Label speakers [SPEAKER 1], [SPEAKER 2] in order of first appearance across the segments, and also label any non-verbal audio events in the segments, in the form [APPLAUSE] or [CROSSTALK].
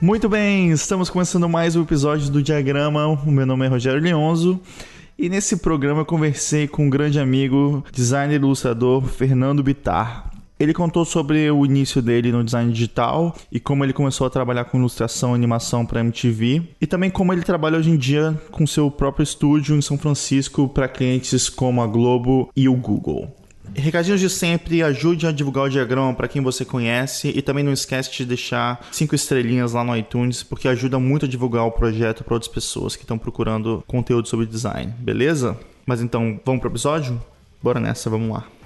[SPEAKER 1] Muito bem, estamos começando mais um episódio do Diagrama. O meu nome é Rogério Leonzo. E nesse programa eu conversei com um grande amigo, designer e ilustrador Fernando Bitar. Ele contou sobre o início dele no design digital e como ele começou a trabalhar com ilustração e animação para MTV, e também como ele trabalha hoje em dia com seu próprio estúdio em São Francisco para clientes como a Globo e o Google. Recadinhos de sempre, ajude a divulgar o diagrama para quem você conhece e também não esquece de deixar cinco estrelinhas lá no iTunes, porque ajuda muito a divulgar o projeto para outras pessoas que estão procurando conteúdo sobre design, beleza? Mas então, vamos pro episódio? Bora nessa, vamos lá.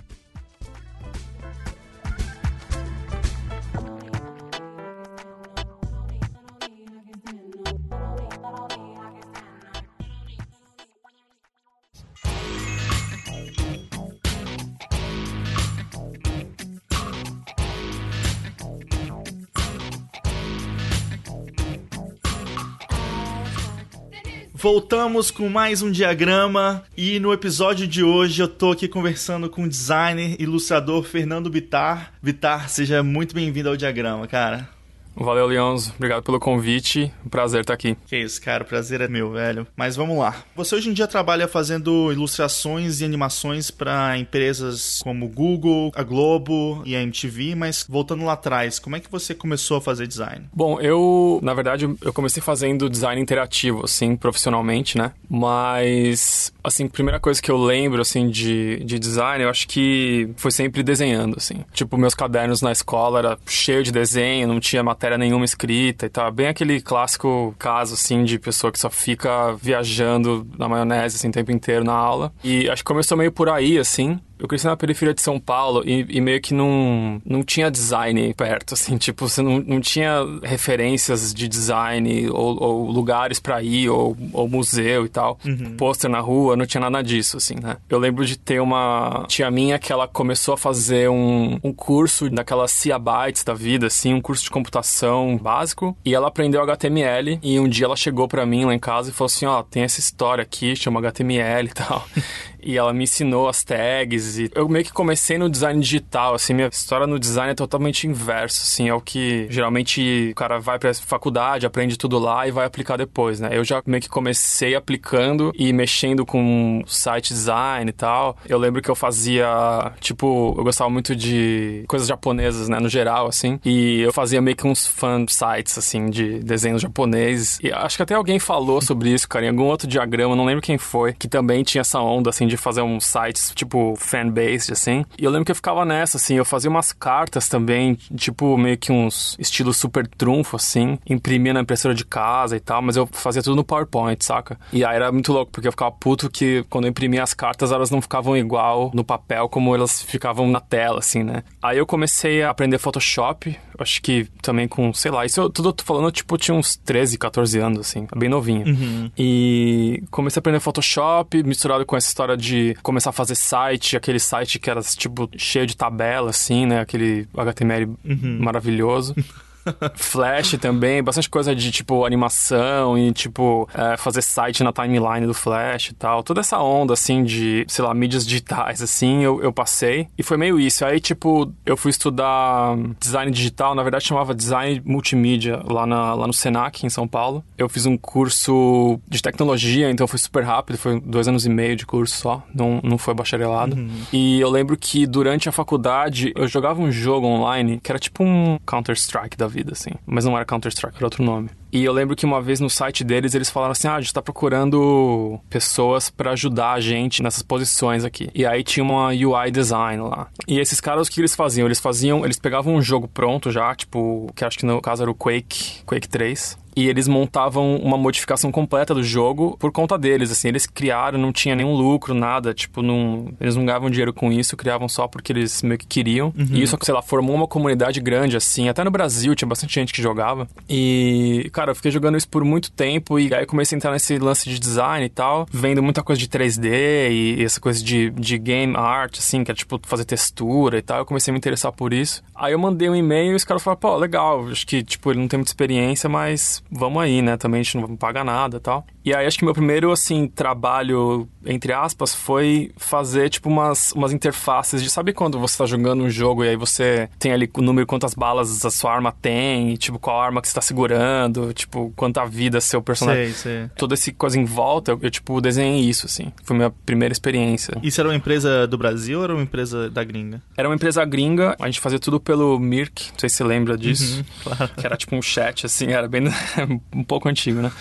[SPEAKER 1] Voltamos com mais um diagrama e no episódio de hoje eu tô aqui conversando com o designer, ilustrador Fernando Bitar. Bitar, seja muito bem-vindo ao diagrama, cara.
[SPEAKER 2] Valeu, Leonzo. Obrigado pelo convite. Prazer estar aqui.
[SPEAKER 1] Que isso, cara. O prazer é meu, velho. Mas vamos lá. Você hoje em dia trabalha fazendo ilustrações e animações para empresas como Google, a Globo e a MTV, mas voltando lá atrás, como é que você começou a fazer design?
[SPEAKER 2] Bom, eu, na verdade, eu comecei fazendo design interativo, assim, profissionalmente, né? Mas, assim, primeira coisa que eu lembro, assim, de, de design, eu acho que foi sempre desenhando, assim. Tipo, meus cadernos na escola era cheio de desenho, não tinha matéria nenhuma escrita e tal. Bem aquele clássico caso, assim, de pessoa que só fica viajando na maionese, assim, o tempo inteiro na aula. E acho que começou meio por aí, assim. Eu cresci na periferia de São Paulo e, e, meio que não, não tinha design perto, assim, [LAUGHS] tipo, você não, não tinha referências de design ou, ou lugares para ir, ou, ou, museu e tal. Uhum. Pôster na rua, não tinha nada disso, assim, né? Eu lembro de ter uma tia minha que ela começou a fazer um, um curso daquela CIA Bytes da vida, assim, um curso de computação básico, e ela aprendeu HTML, e um dia ela chegou para mim lá em casa e falou assim, ó, oh, tem essa história aqui, chama HTML e tal. [LAUGHS] e ela me ensinou as tags e eu meio que comecei no design digital, assim, minha história no design é totalmente inverso, assim, é o que geralmente o cara vai pra faculdade, aprende tudo lá e vai aplicar depois, né? Eu já meio que comecei aplicando e mexendo com site design e tal. Eu lembro que eu fazia, tipo, eu gostava muito de coisas japonesas, né, no geral, assim, e eu fazia meio que uns fan sites, assim, de desenhos japoneses. E acho que até alguém falou sobre isso, cara, em algum outro diagrama, não lembro quem foi, que também tinha essa onda, assim, de fazer uns sites tipo fan-based, assim. E eu lembro que eu ficava nessa, assim, eu fazia umas cartas também, tipo meio que uns estilos super trunfo, assim, imprimia na impressora de casa e tal, mas eu fazia tudo no PowerPoint, saca? E aí era muito louco, porque eu ficava puto que quando eu imprimia as cartas, elas não ficavam igual no papel como elas ficavam na tela, assim, né? Aí eu comecei a aprender Photoshop, acho que também com, sei lá, isso eu, tudo eu tô falando, tipo, tinha uns 13, 14 anos, assim, bem novinho. Uhum. E comecei a aprender Photoshop, misturado com essa história de começar a fazer site, aquele site que era, tipo, cheio de tabela, assim, né? Aquele HTML uhum. maravilhoso. [LAUGHS] Flash também, bastante coisa de tipo animação e tipo é, fazer site na timeline do Flash e tal. Toda essa onda assim de, sei lá, mídias digitais assim, eu, eu passei. E foi meio isso. Aí, tipo, eu fui estudar design digital, na verdade chamava design multimídia lá, na, lá no Senac, em São Paulo. Eu fiz um curso de tecnologia, então foi super rápido, foi dois anos e meio de curso só, não, não foi bacharelado. Uhum. E eu lembro que durante a faculdade eu jogava um jogo online que era tipo um Counter-Strike da vida, assim. Mas não era Counter-Strike, era outro nome. E eu lembro que uma vez no site deles eles falaram assim: ah, a gente tá procurando pessoas para ajudar a gente nessas posições aqui. E aí tinha uma UI design lá. E esses caras, o que eles faziam? Eles faziam, eles pegavam um jogo pronto já, tipo, que acho que no caso era o Quake, Quake 3 e eles montavam uma modificação completa do jogo por conta deles, assim, eles criaram, não tinha nenhum lucro, nada, tipo, não, eles não ganhavam dinheiro com isso, criavam só porque eles meio que queriam. Uhum. E isso, sei lá, formou uma comunidade grande, assim, até no Brasil tinha bastante gente que jogava. E, cara, eu fiquei jogando isso por muito tempo e aí comecei a entrar nesse lance de design e tal, vendo muita coisa de 3D e essa coisa de, de game art, assim, que é tipo fazer textura e tal. Eu comecei a me interessar por isso. Aí eu mandei um e-mail e os caras falaram, pô, legal, acho que, tipo, ele não tem muita experiência, mas vamos aí, né? Também a gente não paga nada e tal. E aí acho que meu primeiro, assim, trabalho, entre aspas, foi fazer, tipo, umas, umas interfaces de, sabe quando você tá jogando um jogo e aí você tem ali o número, quantas balas a sua arma tem, tipo, qual arma que você tá segurando, tipo, quanta vida seu personagem...
[SPEAKER 1] Sei, sei.
[SPEAKER 2] Toda essa coisa em volta, eu, eu, tipo, desenhei isso, assim. Foi minha primeira experiência.
[SPEAKER 1] Isso era uma empresa do Brasil ou era uma empresa da gringa?
[SPEAKER 2] Era uma empresa gringa, a gente fazia tudo pelo Mirk, não sei se você lembra disso.
[SPEAKER 1] Uhum, [LAUGHS] claro.
[SPEAKER 2] Que era tipo um chat, assim, era bem... [LAUGHS] um pouco antigo, né?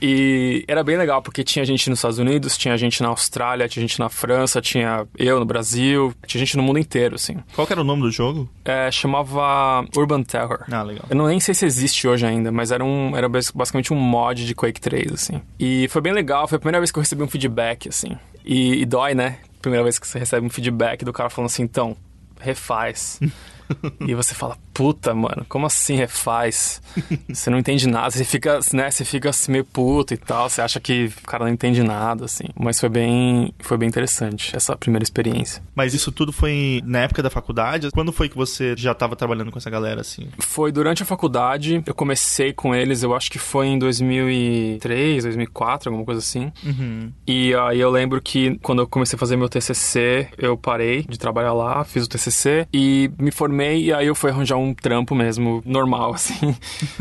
[SPEAKER 2] e era bem legal, porque tinha gente nos Estados Unidos, tinha gente na Austrália, tinha gente na França, tinha eu no Brasil, tinha gente no mundo inteiro, assim.
[SPEAKER 1] Qual que era o nome do jogo?
[SPEAKER 2] É, chamava Urban Terror.
[SPEAKER 1] Ah, legal.
[SPEAKER 2] Eu não nem sei se existe hoje ainda, mas era um era basicamente um mod de Quake 3, assim. E foi bem legal, foi a primeira vez que eu recebi um feedback, assim. E, e dói, né? Primeira vez que você recebe um feedback do cara falando assim, então, refaz. [LAUGHS] e você fala, puta, mano, como assim refaz? [LAUGHS] Você não entende nada, você fica, né, você fica assim meio puto e tal, você acha que o cara não entende nada, assim. Mas foi bem, foi bem interessante essa primeira experiência.
[SPEAKER 1] Mas isso tudo foi na época da faculdade? Quando foi que você já estava trabalhando com essa galera, assim?
[SPEAKER 2] Foi durante a faculdade, eu comecei com eles, eu acho que foi em 2003, 2004, alguma coisa assim.
[SPEAKER 1] Uhum.
[SPEAKER 2] E aí eu lembro que quando eu comecei a fazer meu TCC, eu parei de trabalhar lá, fiz o TCC e me formei e aí eu fui arranjar um trampo mesmo, normal, [LAUGHS] assim.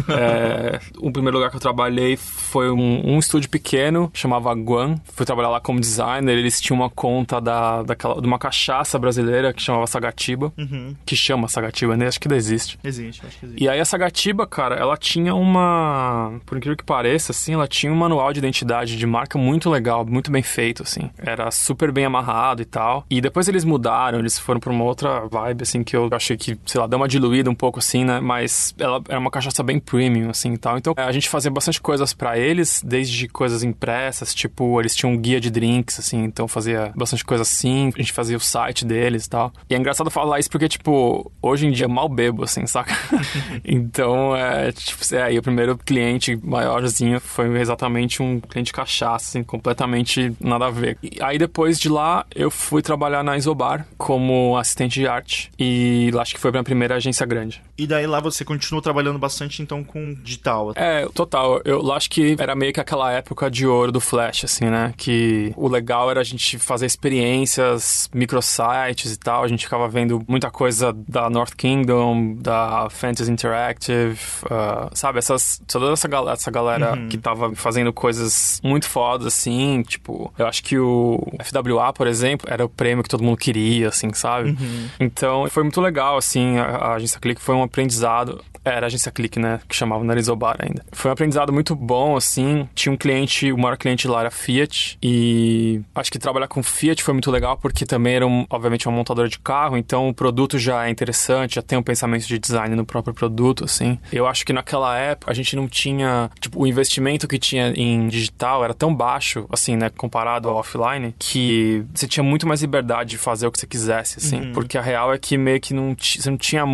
[SPEAKER 2] é, o primeiro lugar que eu trabalhei foi um, um estúdio pequeno, chamava Guan. Fui trabalhar lá como designer. Eles tinham uma conta da, daquela, de uma cachaça brasileira que chamava Sagatiba.
[SPEAKER 1] Uhum.
[SPEAKER 2] Que chama Sagatiba, né? Acho que ainda existe.
[SPEAKER 1] Existe, acho que existe.
[SPEAKER 2] E aí a Sagatiba, cara, ela tinha uma... Por incrível que pareça, assim, ela tinha um manual de identidade de marca muito legal, muito bem feito, assim. Era super bem amarrado e tal. E depois eles mudaram, eles foram pra uma outra vibe, assim, que eu achei que, sei lá, deu uma diluída um pouco, assim, né? Mas ela era uma cachaça bem premium, assim, e tal. Então, a gente fazia bastante coisas para eles, desde coisas impressas, tipo, eles tinham um guia de drinks, assim, então fazia bastante coisa assim. A gente fazia o site deles e tal. E é engraçado falar isso porque, tipo, hoje em dia eu mal bebo, assim, saca? [LAUGHS] então, é, tipo, é, aí o primeiro cliente maiorzinho foi exatamente um cliente cachaça, assim, completamente nada a ver. E aí depois de lá, eu fui trabalhar na Isobar como assistente de arte. E acho que foi a minha primeira agência grande.
[SPEAKER 1] E daí lá você continuou trabalhando bastante, então, com digital?
[SPEAKER 2] É, total. Eu acho que era meio que aquela época de ouro do Flash, assim, né? Que o legal era a gente fazer experiências, microsites e tal. A gente ficava vendo muita coisa da North Kingdom, da Fantasy Interactive, uh, sabe? Essas, toda essa galera, essa galera uhum. que tava fazendo coisas muito fodas, assim. Tipo, eu acho que o FWA, por exemplo, era o prêmio que todo mundo queria, assim, sabe?
[SPEAKER 1] Uhum.
[SPEAKER 2] Então, foi muito legal, assim. A, a agência Click foi um aprendizado. Era a agência Click, né? Que chamava Narizobar ainda. Foi um aprendizado muito bom, assim. Tinha um cliente, o maior cliente lá era Fiat. E acho que trabalhar com Fiat foi muito legal porque também era, um, obviamente, uma montadora de carro. Então o produto já é interessante, já tem um pensamento de design no próprio produto, assim. Eu acho que naquela época a gente não tinha. Tipo, o investimento que tinha em digital era tão baixo, assim, né? Comparado ao offline, que você tinha muito mais liberdade de fazer o que você quisesse, assim. Uhum. Porque a real é que meio que não, você não tinha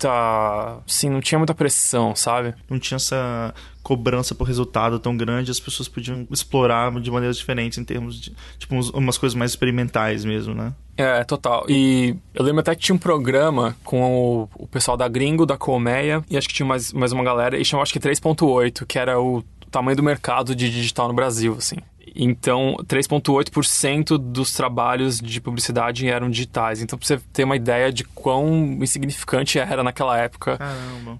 [SPEAKER 2] muita. Sim, não tinha muita pressão, sabe?
[SPEAKER 1] Não tinha essa cobrança por resultado tão grande, as pessoas podiam explorar de maneiras diferentes em termos de, tipo, umas coisas mais experimentais mesmo, né?
[SPEAKER 2] É, total. E eu lembro até que tinha um programa com o, o pessoal da Gringo, da Colmeia, e acho que tinha mais, mais uma galera, e chamava acho que 3.8, que era o tamanho do mercado de digital no Brasil, assim. Então, 3,8% dos trabalhos de publicidade eram digitais. Então, pra você ter uma ideia de quão insignificante era naquela época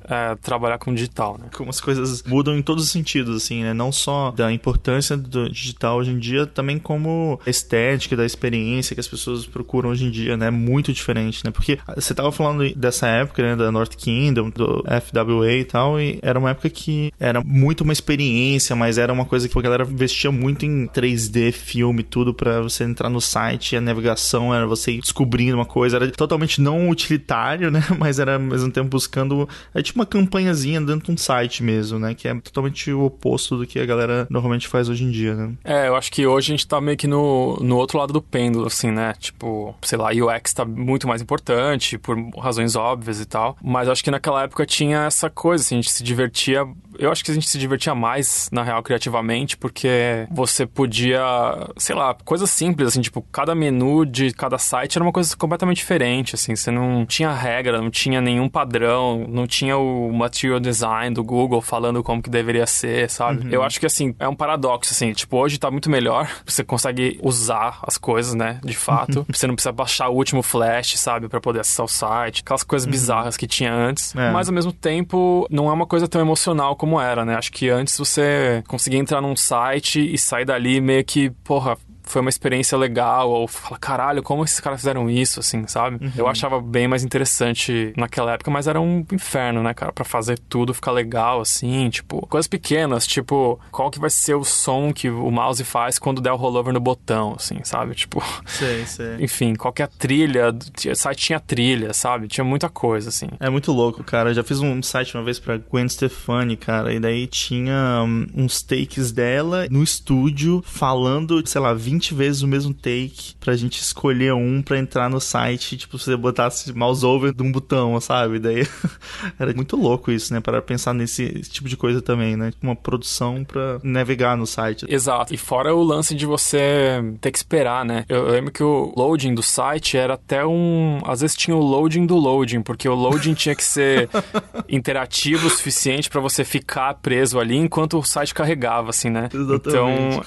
[SPEAKER 2] é, trabalhar com digital, né?
[SPEAKER 1] Como as coisas mudam em todos os sentidos, assim, né? Não só da importância do digital hoje em dia, também como a estética, da experiência que as pessoas procuram hoje em dia, né? Muito diferente, né? Porque você tava falando dessa época, né? Da North Kingdom, do FWA e tal, e era uma época que era muito uma experiência, mas era uma coisa que a galera investia muito em nem 3D, filme, tudo para você entrar no site. A navegação era você descobrindo uma coisa. Era totalmente não utilitário, né? [LAUGHS] Mas era ao mesmo tempo buscando. É tipo uma campanhazinha dentro de um site mesmo, né? Que é totalmente o oposto do que a galera normalmente faz hoje em dia, né?
[SPEAKER 2] É, eu acho que hoje a gente tá meio que no, no outro lado do pêndulo, assim, né? Tipo, sei lá, UX tá muito mais importante, por razões óbvias e tal. Mas acho que naquela época tinha essa coisa, assim, a gente se divertia. Eu acho que a gente se divertia mais, na real, criativamente, porque você podia, sei lá, coisas simples, assim, tipo, cada menu de cada site era uma coisa completamente diferente, assim. Você não tinha regra, não tinha nenhum padrão, não tinha o material design do Google falando como que deveria ser, sabe? Uhum. Eu acho que, assim, é um paradoxo, assim. Tipo, hoje tá muito melhor, [LAUGHS] você consegue usar as coisas, né, de fato. [LAUGHS] você não precisa baixar o último flash, sabe, para poder acessar o site, aquelas coisas uhum. bizarras que tinha antes. É. Mas, ao mesmo tempo, não é uma coisa tão emocional como era, né? Acho que antes você conseguia entrar num site e sair dali meio que, porra, foi uma experiência legal, ou fala, caralho, como esses caras fizeram isso, assim, sabe? Uhum. Eu achava bem mais interessante naquela época, mas era um inferno, né, cara, pra fazer tudo ficar legal, assim, tipo, coisas pequenas, tipo, qual que vai ser o som que o mouse faz quando der o rollover no botão, assim, sabe? Tipo,
[SPEAKER 1] sei, sei. [LAUGHS]
[SPEAKER 2] enfim, qualquer trilha, o site tinha trilha, sabe? Tinha muita coisa, assim.
[SPEAKER 1] É muito louco, cara. Eu já fiz um site uma vez pra Gwen Stefani, cara, e daí tinha um, uns takes dela no estúdio falando, sei lá, 20 20 vezes o mesmo take pra gente escolher um pra entrar no site, tipo, você botasse mouse over de um botão, sabe? Daí [LAUGHS] era muito louco isso, né? Para pensar nesse tipo de coisa também, né? Uma produção pra navegar no site.
[SPEAKER 2] Exato. E fora o lance de você ter que esperar, né? Eu, eu lembro que o loading do site era até um. Às vezes tinha o loading do loading, porque o loading tinha que ser [LAUGHS] interativo o suficiente para você ficar preso ali enquanto o site carregava, assim, né?
[SPEAKER 1] Exatamente.
[SPEAKER 2] Então,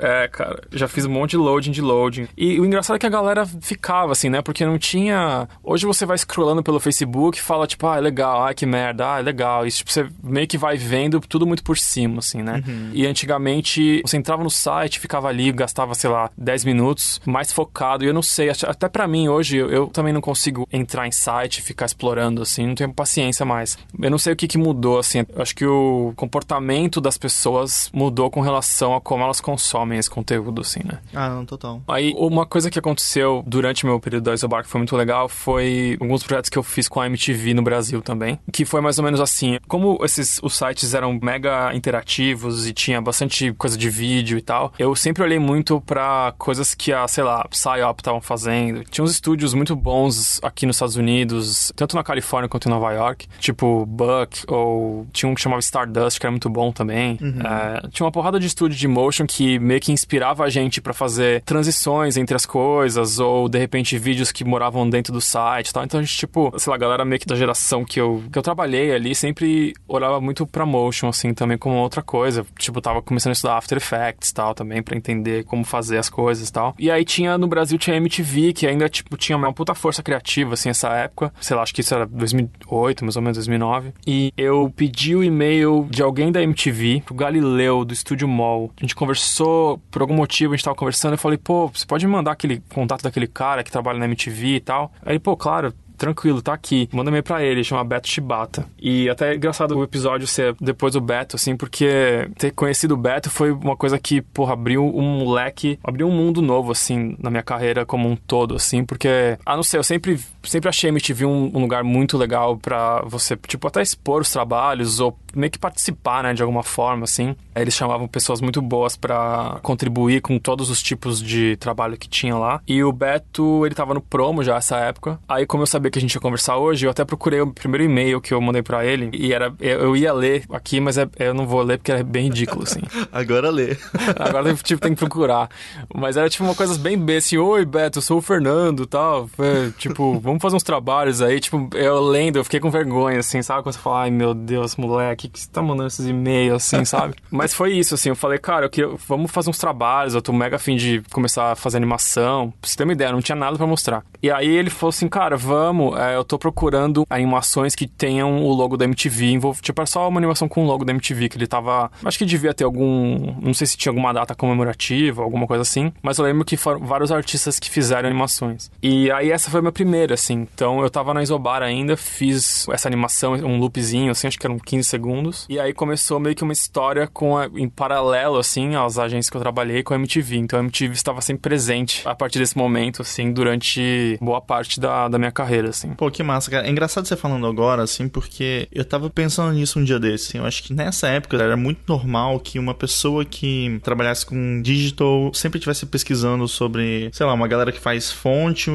[SPEAKER 2] é, é cara, já fiz um monte de loading de loading. E o engraçado é que a galera ficava assim, né? Porque não tinha. Hoje você vai scrollando pelo Facebook e fala, tipo, ah, é legal, ah, que merda, ah, é legal. Isso, tipo, você meio que vai vendo tudo muito por cima, assim, né? Uhum. E antigamente você entrava no site, ficava ali, gastava, sei lá, 10 minutos, mais focado. E eu não sei, até para mim hoje, eu, eu, também não consigo entrar em site e ficar explorando, assim, não tenho paciência mais. Eu não sei o que, que mudou, assim. Eu acho que o comportamento das pessoas mudou com relação a como elas consomem esse conteúdo, assim assim, né?
[SPEAKER 1] Ah, não, total.
[SPEAKER 2] Aí, uma coisa que aconteceu durante meu período da Isobar que foi muito legal foi alguns projetos que eu fiz com a MTV no Brasil também, que foi mais ou menos assim. Como esses os sites eram mega interativos e tinha bastante coisa de vídeo e tal, eu sempre olhei muito para coisas que a, sei lá, PsyOp estavam fazendo. Tinha uns estúdios muito bons aqui nos Estados Unidos, tanto na Califórnia quanto em Nova York, tipo Buck, ou tinha um que chamava Stardust, que era muito bom também. Uhum. É, tinha uma porrada de estúdio de motion que meio que inspirava a gente gente para fazer transições entre as coisas, ou de repente vídeos que moravam dentro do site e tal. Então a gente, tipo, sei lá, a galera meio que da geração que eu, que eu trabalhei ali sempre olhava muito pra motion, assim, também como outra coisa. Tipo, tava começando a estudar After Effects e tal, também para entender como fazer as coisas e tal. E aí tinha, no Brasil, tinha MTV, que ainda, tipo, tinha uma puta força criativa, assim, essa época. Sei lá, acho que isso era 2008, mais ou menos 2009. E eu pedi o e-mail de alguém da MTV, pro Galileu, do Estúdio Mall. A gente conversou, por algum motivo, gente tava conversando, eu falei, pô, você pode me mandar aquele contato daquele cara que trabalha na MTV e tal? Aí pô, claro, tranquilo, tá aqui. Manda e-mail pra ele, chama Beto Shibata. E até é engraçado o episódio ser depois do Beto, assim, porque ter conhecido o Beto foi uma coisa que, porra, abriu um leque, abriu um mundo novo, assim, na minha carreira como um todo, assim, porque, ah, não sei, eu sempre, sempre achei a MTV um, um lugar muito legal para você, tipo, até expor os trabalhos ou meio que participar, né, de alguma forma, assim. Eles chamavam pessoas muito boas para contribuir com todos os tipos de trabalho que tinha lá. E o Beto, ele tava no promo já essa época. Aí, como eu sabia que a gente ia conversar hoje, eu até procurei o primeiro e-mail que eu mandei para ele. E era. Eu ia ler aqui, mas é, eu não vou ler porque é bem ridículo, assim. [LAUGHS]
[SPEAKER 1] Agora lê. [LAUGHS]
[SPEAKER 2] Agora, tipo, tem que procurar. Mas era, tipo, uma coisa bem B, assim: Oi, Beto, eu sou o Fernando tal. Foi, tipo, vamos fazer uns trabalhos aí. Tipo, eu lendo, eu fiquei com vergonha, assim, sabe? Quando você fala, ai meu Deus, moleque, que você tá mandando esses e-mails, assim, [LAUGHS] sabe? Mas foi isso, assim, eu falei, cara, eu queria, vamos fazer uns trabalhos, eu tô mega afim de começar a fazer animação. Pra você ter uma ideia, não tinha nada para mostrar. E aí ele falou assim, cara, vamos é, eu tô procurando animações que tenham o logo da MTV envolvido. Tipo, era só uma animação com o logo da MTV, que ele tava. Acho que devia ter algum. Não sei se tinha alguma data comemorativa, alguma coisa assim. Mas eu lembro que foram vários artistas que fizeram animações. E aí essa foi a minha primeira, assim. Então eu tava na Isobar ainda, fiz essa animação, um loopzinho, assim, acho que eram 15 segundos. E aí começou meio que uma história com a, em paralelo, assim, às agências que eu trabalhei com a MTV. Então a MTV estava sempre presente a partir desse momento, assim, durante boa parte da, da minha carreira, assim.
[SPEAKER 1] Pô, que massa, cara. É engraçado você falando agora, assim, porque eu tava pensando nisso um dia desse. Assim, eu acho que nessa época era muito normal que uma pessoa que trabalhasse com digital sempre estivesse pesquisando sobre, sei lá, uma galera que faz fonte,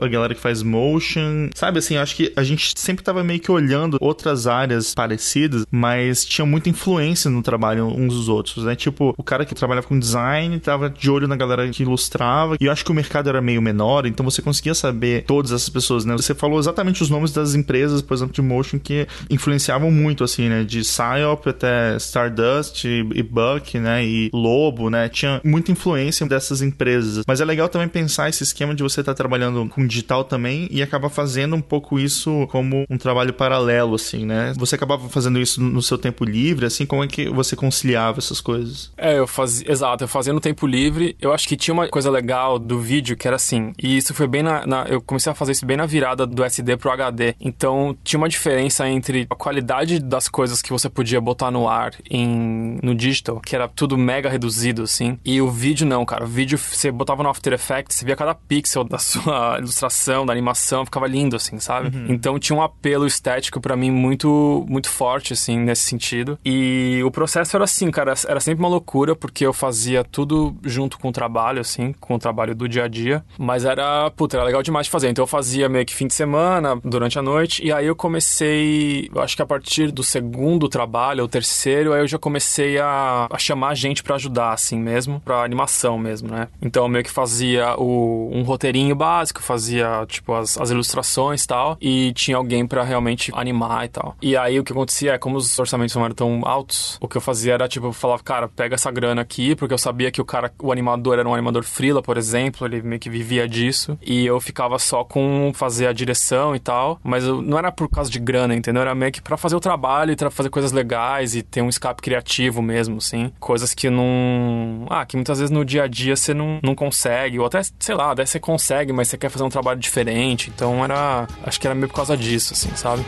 [SPEAKER 1] a galera que faz motion. Sabe assim, acho que a gente sempre tava meio que olhando outras áreas parecidas, mas tinha muita influência no trabalho uns dos outros, né? Tipo, o cara que trabalhava com design tava de olho na galera que ilustrava, e eu acho que o mercado era meio menor, então você conseguia saber todas essas pessoas, né? Você falou exatamente os nomes das empresas, por exemplo, de motion que influenciavam muito, assim, né? De Psyop até Stardust e Buck, né? E Lobo, né? Tinha muita influência dessas empresas. Mas é legal também pensar esse esquema de você estar tá trabalhando com digital também e acabar fazendo um pouco isso como um trabalho paralelo, assim, né? Você acabava fazendo isso no seu tempo livre, assim, como é que você conciliava essas coisas?
[SPEAKER 2] É, eu fazia, exato, eu fazia no tempo livre. Eu acho que tinha uma coisa legal do vídeo que era assim, e isso foi bem na, na eu comecei a fazer isso bem na virada do SD pro HD. Então, tinha uma diferença entre a qualidade das coisas que você podia botar no ar em no digital, que era tudo mega reduzido assim, e o vídeo não, cara. O vídeo você botava no After Effects, você via cada pixel da sua [LAUGHS] ilustração, da animação, ficava lindo assim, sabe? Uhum. Então tinha um apelo estético para mim muito muito forte assim nesse sentido. E o processo era assim, cara, era sempre uma loucura porque eu fazia tudo junto com o trabalho assim, com o trabalho do dia a dia, mas era, puta, era legal demais de fazer. Então eu fazia meio que fim de semana, durante a noite, e aí eu comecei, eu acho que a partir do segundo trabalho, ou terceiro, aí eu já comecei a, a chamar gente para ajudar assim mesmo, para animação mesmo, né? Então eu meio que fazia o, um roteirinho básico, fazia tipo as, as ilustrações e tal, e tinha alguém para realmente animar e tal. E aí o que acontecia é, como os orçamentos não eram tão altos, o que eu fazia era tipo, eu falava, cara, pega essa grana aqui, porque eu sabia que o cara, o animador era um animador freela, por exemplo, ele meio que vivia disso, e eu ficava só com fazer a direção e tal, mas eu, não era por causa de grana, entendeu? Era meio que pra fazer o trabalho e fazer coisas legais e ter um escape criativo mesmo, assim. Coisas que não. Ah, que muitas vezes no dia a dia você não, não consegue, ou até, sei lá, até você consegue, mas você quer fazer um trabalho diferente. Então era. Acho que era meio por causa disso, assim, sabe?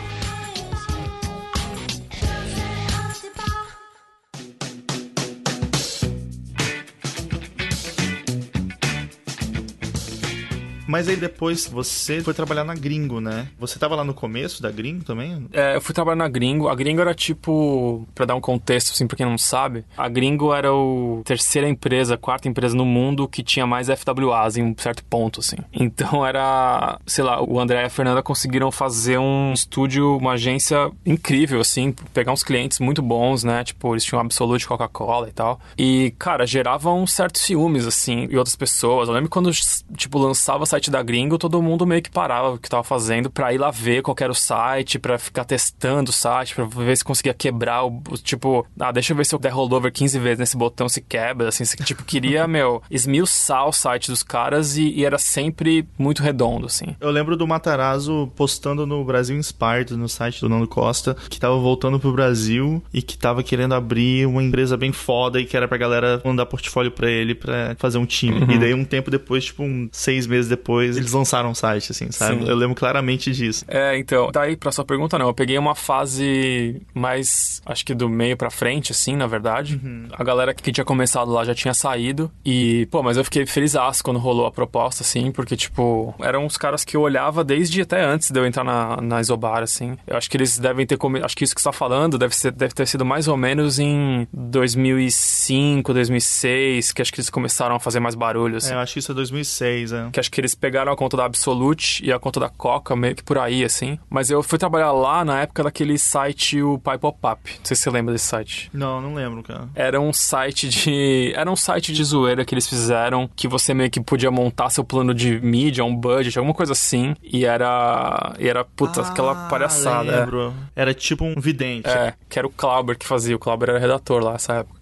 [SPEAKER 1] Mas aí depois você foi trabalhar na Gringo, né? Você tava lá no começo da Gringo também?
[SPEAKER 2] É, eu fui trabalhar na Gringo. A Gringo era tipo, para dar um contexto assim pra quem não sabe, a Gringo era a terceira empresa, quarta empresa no mundo que tinha mais FWAs em um certo ponto, assim. Então era, sei lá, o André e a Fernanda conseguiram fazer um estúdio, uma agência incrível, assim, pegar uns clientes muito bons, né? Tipo, eles tinham Absolute, Coca-Cola e tal. E, cara, geravam certos ciúmes, assim, e outras pessoas. Eu lembro quando, tipo, lançava site da Gringo, todo mundo meio que parava o que tava fazendo pra ir lá ver qual era o site, pra ficar testando o site, pra ver se conseguia quebrar o, o tipo, ah, deixa eu ver se eu der rollover 15 vezes nesse botão se quebra, assim, você, tipo, queria, [LAUGHS] meu, esmiuçar o site dos caras e, e, era sempre muito redondo, assim.
[SPEAKER 1] Eu lembro do Matarazzo postando no Brasil Inspired, no site do Nando Costa, que tava voltando pro Brasil e que tava querendo abrir uma empresa bem foda e que era pra galera mandar portfólio pra ele pra fazer um time. Uhum. E daí um tempo depois, tipo, um, seis meses depois, depois eles lançaram o site, assim, sabe? Sim. Eu lembro claramente disso.
[SPEAKER 2] É, então, daí pra sua pergunta, não. Eu peguei uma fase mais, acho que do meio pra frente, assim, na verdade. Uhum. A galera que tinha começado lá já tinha saído. E, pô, mas eu fiquei feliz quando rolou a proposta, assim, porque, tipo, eram uns caras que eu olhava desde até antes de eu entrar na, na Isobar, assim. Eu acho que eles devem ter começado. Acho que isso que você tá falando deve, ser, deve ter sido mais ou menos em 2005, 2006, que acho que eles começaram a fazer mais barulho, assim.
[SPEAKER 1] É, eu acho que isso é 2006, é.
[SPEAKER 2] Que acho que eles pegaram a conta da Absolute e a conta da Coca, meio que por aí, assim. Mas eu fui trabalhar lá na época daquele site, o Pai Pop Up. Não sei se você lembra desse site.
[SPEAKER 1] Não, não lembro, cara.
[SPEAKER 2] Era um site de. Era um site de zoeira que eles fizeram que você meio que podia montar seu plano de mídia, um budget, alguma coisa assim. E era. E era, puta, ah, aquela palhaçada.
[SPEAKER 1] Lembro. É. Era tipo um vidente.
[SPEAKER 2] É, que era o Clauber que fazia. O Clauber era redator lá nessa época.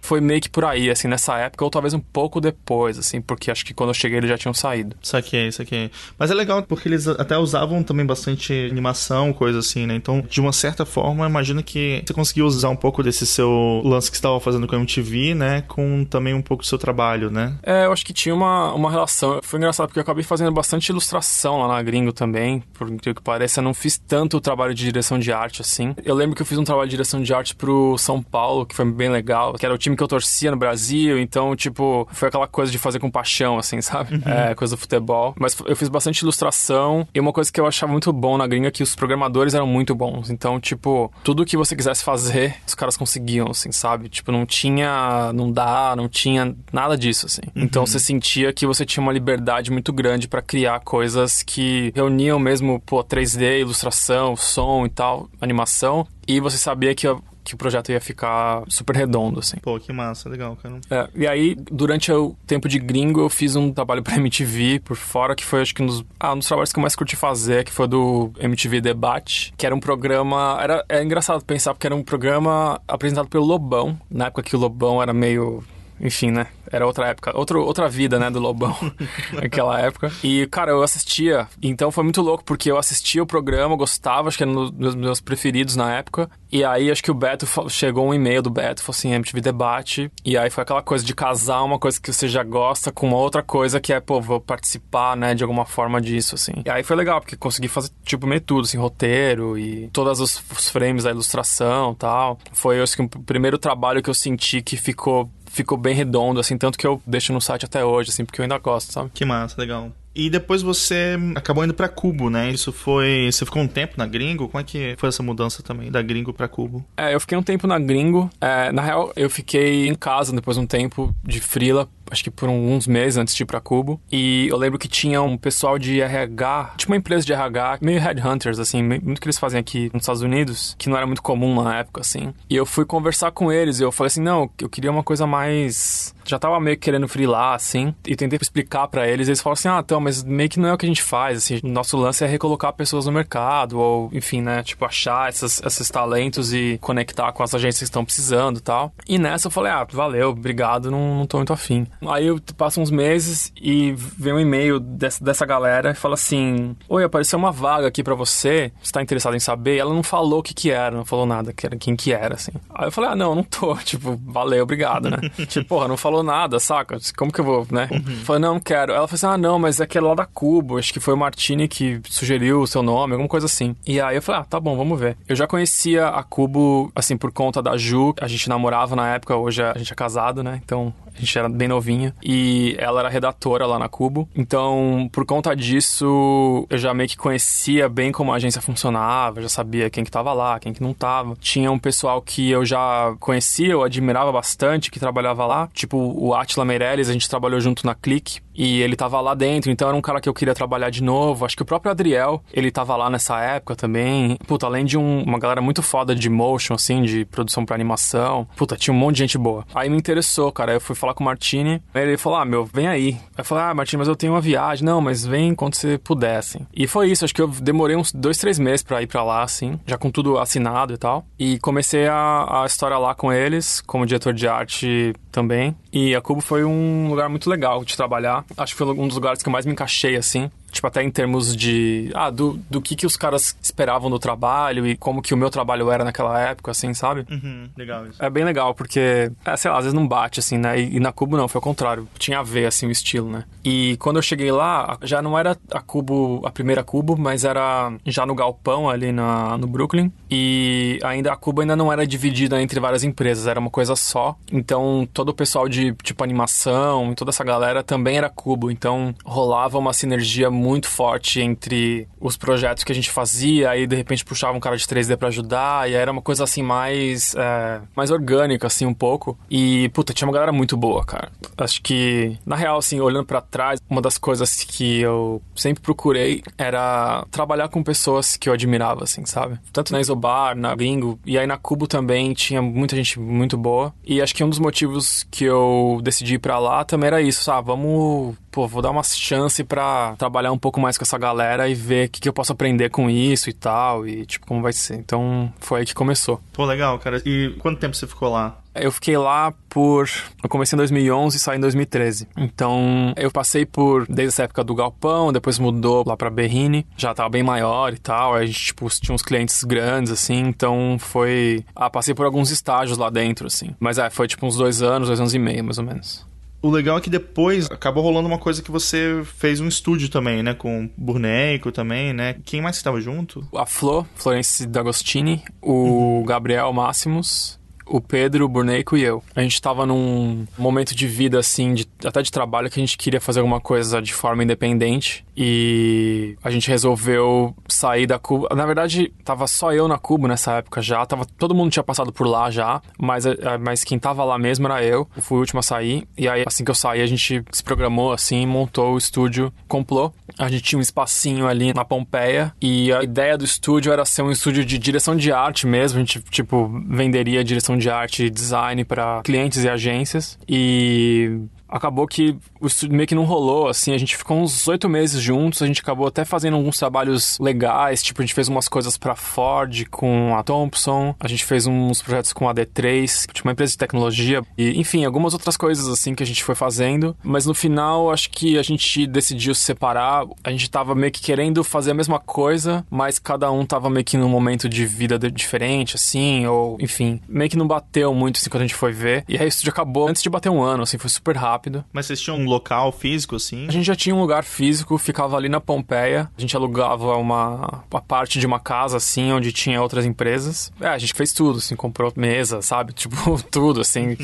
[SPEAKER 2] Foi meio que por aí, assim, nessa época, ou talvez um pouco depois, assim, porque acho que quando eu cheguei eles já tinham saído.
[SPEAKER 1] Saquei, saquei. Mas é legal porque eles até usavam também bastante animação, coisa assim, né? Então, de uma certa forma, imagino que você conseguiu usar um pouco desse seu lance que você estava fazendo com a MTV, né? Com também um pouco do seu trabalho, né?
[SPEAKER 2] É, eu acho que tinha uma, uma relação. Foi engraçado porque eu acabei fazendo bastante ilustração lá na Gringo também, por incrível que pareça. Eu não fiz tanto o trabalho de direção de arte assim. Eu lembro que eu fiz um trabalho de direção de arte pro São Paulo, que foi bem legal, que era o time que eu torcia no Brasil, então, tipo, foi aquela coisa de fazer com paixão, assim, sabe? Uhum. É, coisa do futebol. Mas eu fiz bastante ilustração e uma coisa que eu achava muito bom na Gringa é que os programadores eram muito bons. Então, tipo, tudo que você quisesse fazer, os caras conseguiam, assim, sabe? Tipo, não tinha, não dá, não tinha nada disso, assim. Uhum. Então, você sentia que você tinha uma liberdade muito grande para criar coisas que reuniam mesmo, pô, 3D, ilustração, som e tal, animação. E você sabia que que o projeto ia ficar super redondo, assim.
[SPEAKER 1] Pô, que massa, legal, cara.
[SPEAKER 2] É, e aí, durante o tempo de gringo, eu fiz um trabalho pra [LAUGHS] MTV por fora, que foi, acho que, um dos, ah, um dos trabalhos que eu mais curti fazer, que foi do MTV Debate, que era um programa... Era, é engraçado pensar, porque era um programa apresentado pelo Lobão, na época que o Lobão era meio enfim, né? Era outra época, outro, outra vida, né, do Lobão, [LAUGHS] naquela época. E, cara, eu assistia, então foi muito louco, porque eu assistia o programa, gostava, acho que era um dos meus preferidos na época. E aí, acho que o Beto, chegou um e-mail do Beto, falou assim, MTV Debate. E aí foi aquela coisa de casar uma coisa que você já gosta com uma outra coisa que é, pô, vou participar, né, de alguma forma disso, assim. E aí foi legal, porque consegui fazer, tipo, meio tudo, assim, roteiro e todos os, frames da ilustração tal. Foi, acho que, o primeiro trabalho que eu senti que ficou ficou bem redondo, assim, tanto que eu deixo no site até hoje, assim, porque eu ainda gosto, sabe?
[SPEAKER 1] Que massa, legal. E depois você acabou indo para Cubo, né? Isso foi. Você ficou um tempo na Gringo? Como é que foi essa mudança também, da Gringo para Cubo?
[SPEAKER 2] É, eu fiquei um tempo na Gringo. É, na real, eu fiquei em casa depois de um tempo de frila acho que por uns meses antes de ir pra Cubo. E eu lembro que tinha um pessoal de RH, tipo uma empresa de RH, meio headhunters, assim, muito que eles fazem aqui nos Estados Unidos, que não era muito comum na época, assim. E eu fui conversar com eles e eu falei assim: não, eu queria uma coisa mais. Já tava meio que querendo freelar, assim, e tentei explicar para eles. Eles falaram assim: ah, então, mas meio que não é o que a gente faz, assim, nosso lance é recolocar pessoas no mercado, ou enfim, né, tipo, achar essas, esses talentos e conectar com as agências que estão precisando e tal. E nessa eu falei: ah, valeu, obrigado, não, não tô muito afim. Aí eu passo uns meses e vem um e-mail dessa, dessa galera e fala assim: Oi, apareceu uma vaga aqui para você, você tá interessado em saber? E ela não falou o que que era, não falou nada, que era quem que era, assim. Aí eu falei: Ah, não, não tô. [LAUGHS] Tipo, valeu, obrigado, né? [LAUGHS] tipo, porra, não falou nada, saca? Como que eu vou, né? Uhum. Falei: Não, não quero. Ela falou assim: Ah, não, mas é aquele lá da Cubo, acho que foi o Martini que sugeriu o seu nome, alguma coisa assim. E aí eu falei: Ah, tá bom, vamos ver. Eu já conhecia a Cubo, assim, por conta da Ju, a gente namorava na época, hoje a gente é casado, né? Então a gente era bem novinho. E ela era redatora lá na Cubo. Então, por conta disso, eu já meio que conhecia bem como a agência funcionava, já sabia quem que tava lá, quem que não tava. Tinha um pessoal que eu já conhecia, eu admirava bastante, que trabalhava lá. Tipo, o Atila Meirelles, a gente trabalhou junto na Click. E ele tava lá dentro, então era um cara que eu queria trabalhar de novo. Acho que o próprio Adriel, ele tava lá nessa época também. Puta, além de um, uma galera muito foda de motion, assim, de produção pra animação. Puta, tinha um monte de gente boa. Aí me interessou, cara. Eu fui falar com o Martini. Ele falou: Ah, meu, vem aí. Eu falei: Ah, Martini, mas eu tenho uma viagem. Não, mas vem quando você puder, assim. E foi isso. Acho que eu demorei uns dois, três meses pra ir pra lá, assim. Já com tudo assinado e tal. E comecei a, a história lá com eles, como diretor de arte também. E a Cubo foi um lugar muito legal de trabalhar. Acho que foi um dos lugares que eu mais me encaixei, assim. Tipo, até em termos de. Ah, do, do que, que os caras esperavam do trabalho e como que o meu trabalho era naquela época, assim, sabe?
[SPEAKER 1] Uhum, legal isso.
[SPEAKER 2] É bem legal, porque, é, sei lá, às vezes não bate, assim, né? E, e, na Cubo não, foi ao contrário. Tinha a ver, assim, o estilo, né? E quando eu cheguei lá, já não era a Cubo, a primeira Cubo, mas era já no galpão ali na, no Brooklyn. E ainda a Cubo ainda não era dividida entre várias empresas, era uma coisa só. Então, todo o pessoal de, tipo, animação e toda essa galera também era Cubo. Então, rolava uma sinergia muito forte entre os projetos que a gente fazia, aí de repente puxava um cara de 3D para ajudar, e aí era uma coisa assim mais é, mais orgânica assim um pouco. E puta, tinha uma galera muito boa, cara. Acho que na real assim, olhando para trás, uma das coisas que eu sempre procurei era trabalhar com pessoas que eu admirava assim, sabe? Tanto na Isobar, na Gringo, e aí na Cubo também tinha muita gente muito boa. E acho que um dos motivos que eu decidi ir para lá também era isso, sabe? Vamos pô, vou dar uma chance para trabalhar um pouco mais com essa galera e ver o que, que eu posso aprender com isso e tal, e tipo, como vai ser. Então, foi aí que começou.
[SPEAKER 1] Pô, legal, cara. E quanto tempo você ficou lá?
[SPEAKER 2] Eu fiquei lá por. Eu comecei em 2011 e saí em 2013. Então, eu passei por. Desde essa época do Galpão, depois mudou lá pra Berrine. Já tava bem maior e tal. Aí a gente, tipo, tinha uns clientes grandes, assim. Então, foi. Ah, passei por alguns estágios lá dentro, assim. Mas é, foi tipo uns dois anos, dois anos e meio, mais ou menos.
[SPEAKER 1] O legal é que depois acabou rolando uma coisa que você fez um estúdio também, né? Com Burneico também, né? Quem mais estava junto?
[SPEAKER 2] A Flo, Florence D'Agostini, o uhum. Gabriel Máximos o Pedro, o Burneco e eu. A gente tava num momento de vida, assim, de, até de trabalho, que a gente queria fazer alguma coisa de forma independente. E a gente resolveu sair da Cuba. Na verdade, tava só eu na Cuba nessa época já. Tava, todo mundo tinha passado por lá já, mas, eh, mas quem tava lá mesmo era eu. Eu fui o último a sair. E aí, assim que eu saí, a gente se programou assim, montou o estúdio, complô. A gente tinha um espacinho ali na Pompeia. E a ideia do estúdio era ser um estúdio de direção de arte mesmo. A gente, tipo, venderia direção de arte e design para clientes e agências. E acabou que o estúdio meio que não rolou, assim, a gente ficou uns oito meses juntos, a gente acabou até fazendo alguns trabalhos legais, tipo, a gente fez umas coisas pra Ford com a Thompson, a gente fez uns projetos com a D3, tipo, uma empresa de tecnologia, e enfim, algumas outras coisas, assim, que a gente foi fazendo, mas no final, acho que a gente decidiu se separar, a gente tava meio que querendo fazer a mesma coisa, mas cada um tava meio que num momento de vida diferente, assim, ou, enfim, meio que não bateu muito, assim, quando a gente foi ver, e aí o estúdio acabou antes de bater um ano, assim, foi super rápido, rápido.
[SPEAKER 1] Mas vocês tinham um local físico, assim?
[SPEAKER 2] A gente já tinha um lugar físico, ficava ali na Pompeia. A gente alugava uma, uma parte de uma casa, assim, onde tinha outras empresas. É, a gente fez tudo, assim, comprou mesa, sabe? [LAUGHS] Tipo, tudo, assim.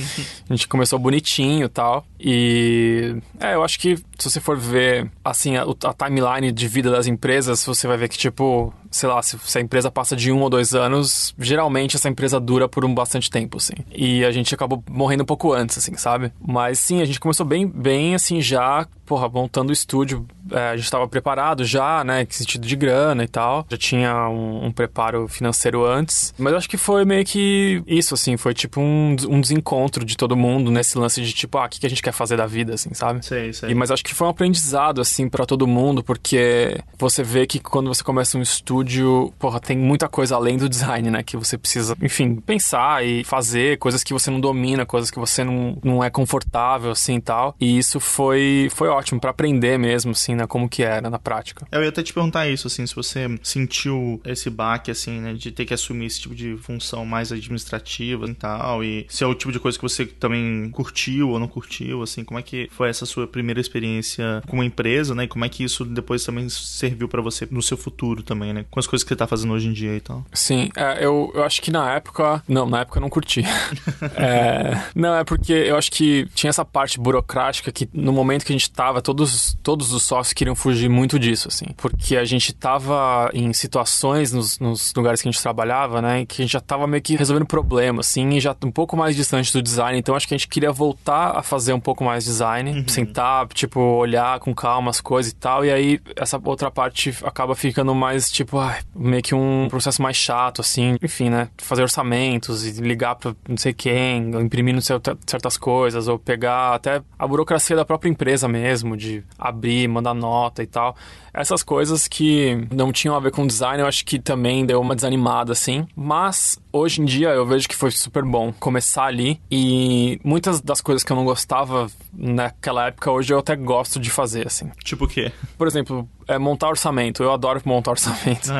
[SPEAKER 2] a gente começou bonitinho e tal. E... É, eu acho que se você for ver, assim, a, a timeline de vida das empresas, você vai ver que, tipo, sei lá, se, se, a empresa passa de um ou dois anos, geralmente essa empresa dura por um bastante tempo, assim. E a gente acabou morrendo um pouco antes, assim, sabe? Mas sim, a gente começou bem, bem assim, já, porra, montando o estúdio. É, a gente estava preparado já, né, em sentido de grana e tal. Já tinha um, um, preparo financeiro antes. Mas eu acho que foi meio que isso, assim, foi tipo um, um desencontro de todo mundo nesse lance de tipo, ah, o que, que a gente quer fazer da vida, assim, sabe?
[SPEAKER 1] Sei, sei.
[SPEAKER 2] E, mas acho que foi um aprendizado, assim, para todo mundo, porque você vê que quando você começa um estúdio, estúdio, porra, tem muita coisa além do design, né? Que você precisa, enfim, pensar e fazer coisas que você não domina, coisas que você não, não é confortável, assim e tal. E isso foi, foi ótimo para aprender mesmo, assim, né? Como que era na prática.
[SPEAKER 1] Eu ia até te perguntar isso, assim, se você sentiu esse baque, assim, né? De ter que assumir esse tipo de função mais administrativa e tal. E se é o tipo de coisa que você também curtiu ou não curtiu, assim, como é que foi essa sua primeira experiência com uma empresa, né? E como é que isso depois também serviu para você no seu futuro também, né? com as coisas que você tá fazendo hoje em dia e tal.
[SPEAKER 2] Sim, é, eu, eu acho que na época. Não, na época eu não curti. [LAUGHS] é, não, é porque eu acho que tinha essa parte burocrática que no momento que a gente tava, todos, todos os queriam fugir muito disso, assim. Porque a gente tava em situações nos, nos lugares que a gente trabalhava, né, que a gente já tava meio que resolvendo problemas, assim, e já um pouco mais distante do design. Então acho que a gente queria voltar a fazer um pouco mais design, uhum. sentar, tipo, olhar com calma as coisas e tal. E aí essa outra parte acaba ficando mais, tipo, meio que um processo mais chato, assim. Enfim, né? Fazer orçamentos e ligar pra não sei quem, imprimir certas coisas, ou pegar até a burocracia da própria empresa mesmo, de abrir, mandar nota e tal. Essas coisas que não tinham a ver com design, eu acho que também deu uma desanimada, assim. Mas hoje em dia eu vejo que foi super bom começar ali. E muitas das coisas que eu não gostava naquela época, hoje eu até gosto de fazer, assim.
[SPEAKER 1] Tipo o quê?
[SPEAKER 2] Por exemplo, é montar orçamento. Eu adoro montar orçamento. [LAUGHS]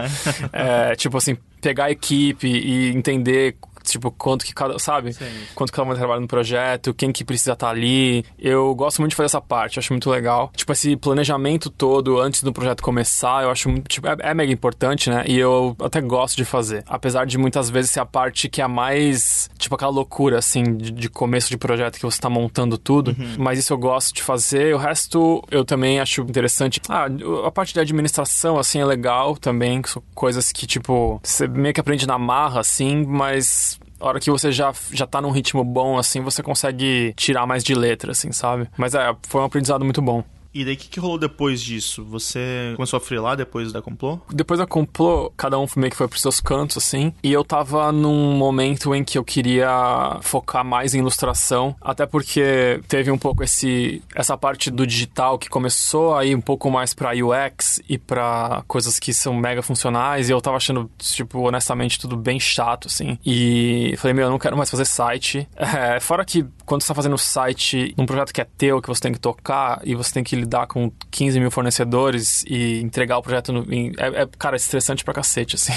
[SPEAKER 2] É. é, tipo assim, pegar a equipe e entender tipo, quanto que cada, sabe? Sim. Quanto que cada um trabalha no projeto, quem que precisa estar tá ali. Eu gosto muito de fazer essa parte, acho muito legal. Tipo, esse planejamento todo antes do projeto começar, eu acho muito, tipo, é, é mega importante, né? E eu até gosto de fazer. Apesar de muitas vezes ser a parte que é a mais, tipo, aquela loucura, assim, de, de começo de projeto que você tá montando tudo. Uhum. Mas isso eu gosto de fazer. O resto eu também acho interessante. Ah, a parte de administração, assim, é legal também. São coisas que, tipo, você meio que aprende na marra, assim, mas a hora que você já, já tá num ritmo bom, assim, você consegue tirar mais de letra, assim, sabe? Mas é, foi um aprendizado muito bom.
[SPEAKER 1] E daí, o que, que rolou depois disso? Você começou a freelar depois da Complô?
[SPEAKER 2] Depois da Complô, cada um meio que foi pros seus cantos, assim. E eu tava num momento em que eu queria focar mais em ilustração, até porque teve um pouco esse essa parte do digital que começou a ir um pouco mais pra UX e pra coisas que são mega funcionais. E eu tava achando, tipo, honestamente, tudo bem chato, assim. E falei, meu, eu não quero mais fazer site. [LAUGHS] É, fora que quando você tá fazendo site num projeto que é teu, que você tem que tocar e você tem que lidar com 15 mil fornecedores e entregar o projeto no, em, é, é, cara, é estressante pra cacete, assim.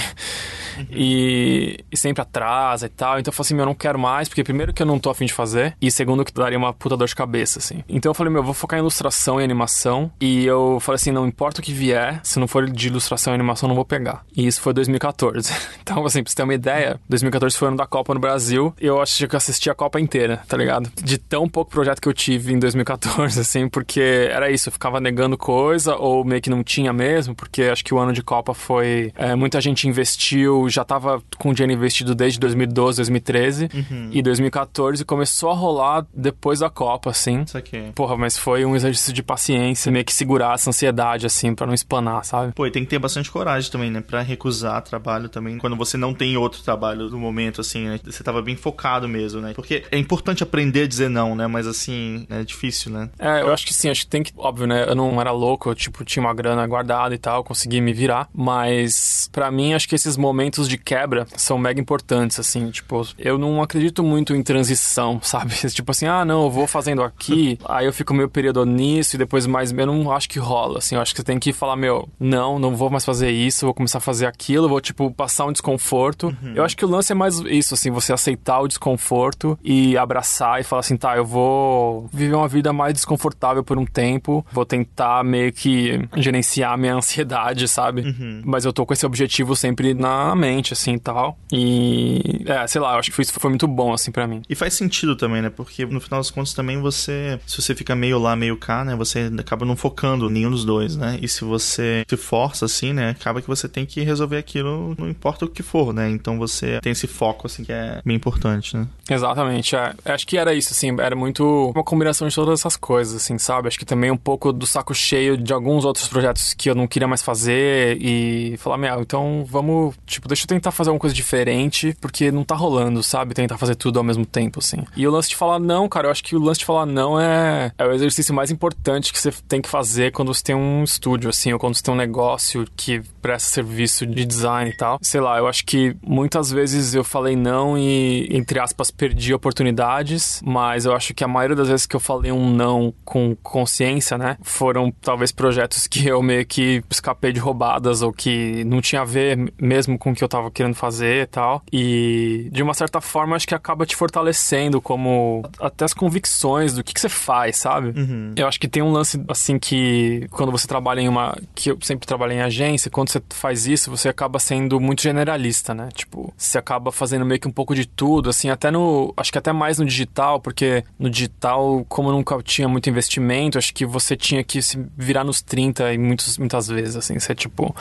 [SPEAKER 2] Uhum. E, e, sempre atrasa e tal. Então eu falei assim, meu, eu não quero mais, porque primeiro que eu não tô afim de fazer, e segundo que daria uma puta dor de cabeça, assim. Então eu falei, meu, eu vou focar em ilustração e animação. E eu falei assim, não importa o que vier, se não for de ilustração e animação, eu não vou pegar. E isso foi 2014. [LAUGHS] então, assim, pra você ter uma ideia, 2014 foi o ano da Copa no Brasil. E eu acho que eu assisti a Copa inteira, tá ligado? De tão pouco projeto que eu tive em 2014, [LAUGHS] assim, porque era isso, eu ficava negando coisa, ou meio que não tinha mesmo, porque acho que o ano de Copa foi. É, muita gente investiu, já tava com dinheiro investido desde 2012, 2013. Uhum. E 2014 começou a rolar depois da Copa, assim.
[SPEAKER 1] Isso aqui.
[SPEAKER 2] Porra, mas foi um exercício de paciência, meio que segurar essa ansiedade, assim, para não espanar, sabe?
[SPEAKER 1] Pô, e tem que ter bastante coragem também, né? Pra recusar trabalho também. Quando você não tem outro trabalho no momento, assim, né? Você tava bem focado mesmo, né? Porque é importante aprender a dizer não, né? Mas assim, é difícil, né?
[SPEAKER 2] É, eu acho que sim, acho que tem que. Óbvio, né? Eu não era louco, eu, tipo, tinha uma grana guardada e tal, consegui me virar. Mas, para mim, acho que esses momentos de quebra são mega importantes, assim. Tipo, eu não acredito muito em transição, [LAUGHS] sabe? Tipo assim, ah, não, eu vou fazendo aqui, [LAUGHS] aí eu fico meio período nisso e depois mais. Eu não acho que rola, assim. Eu acho que você tem que falar, meu, não, não vou mais fazer isso, vou começar a fazer aquilo, vou, tipo, passar um desconforto. Uhum. Eu acho que o lance é mais isso, assim, você aceitar o desconforto e abraçar e falar assim, tá, eu vou viver uma vida mais desconfortável por um tempo, vou tentar meio que gerenciar a minha [LAUGHS] ansiedade, sabe? Uhum. Mas eu tô com esse objetivo sempre na mente, assim, e tal. E, é, sei lá, eu acho que isso foi muito bom, assim, para mim.
[SPEAKER 1] E faz sentido também, né? Porque no final das contas também você, se você fica meio lá, meio cá, né? Você acaba não focando nenhum dos dois, né? E se você se força, assim, né? Acaba que você tem que resolver aquilo, não importa o que for, né? Então você tem esse foco, assim, que é bem importante, né?
[SPEAKER 2] Exatamente, é. Acho que era isso, assim, era muito uma combinação de todas essas coisas, assim, sabe? Acho que também um pouco do saco cheio de alguns outros projetos que eu não queria mais fazer e falar, meu, então vamos, tipo, deixa eu tentar fazer alguma coisa diferente, porque não tá rolando, sabe? Tentar fazer tudo ao mesmo tempo, assim. E o lance de falar não, cara, eu acho que o lance de falar não é, é o exercício mais importante que você tem que fazer quando você tem um estúdio, assim, ou quando você tem um negócio que presta serviço de design e tal. Sei lá, eu acho que muitas vezes eu falei não e, entre aspas, perdi oportunidades, mas eu acho que a maioria das vezes que eu falei um não com consciência, né, foram talvez projetos que eu meio que escapei de roubadas ou que não tinha a ver mesmo com o que eu tava querendo fazer e tal. E de uma certa forma acho que acaba te fortalecendo como até as convicções do que, que você faz, sabe? Uhum. Eu acho que tem um lance assim que quando você trabalha em uma. que eu sempre trabalhei em agência, quando você faz isso, você acaba sendo muito generalista, né? Tipo, você acaba fazendo meio que um pouco de tudo, assim, até no. Acho que até mais no digital, porque no digital, como nunca tinha muito investimento, acho que você tinha que se virar nos 30 e muitos, muitas vezes, assim. Você, tipo,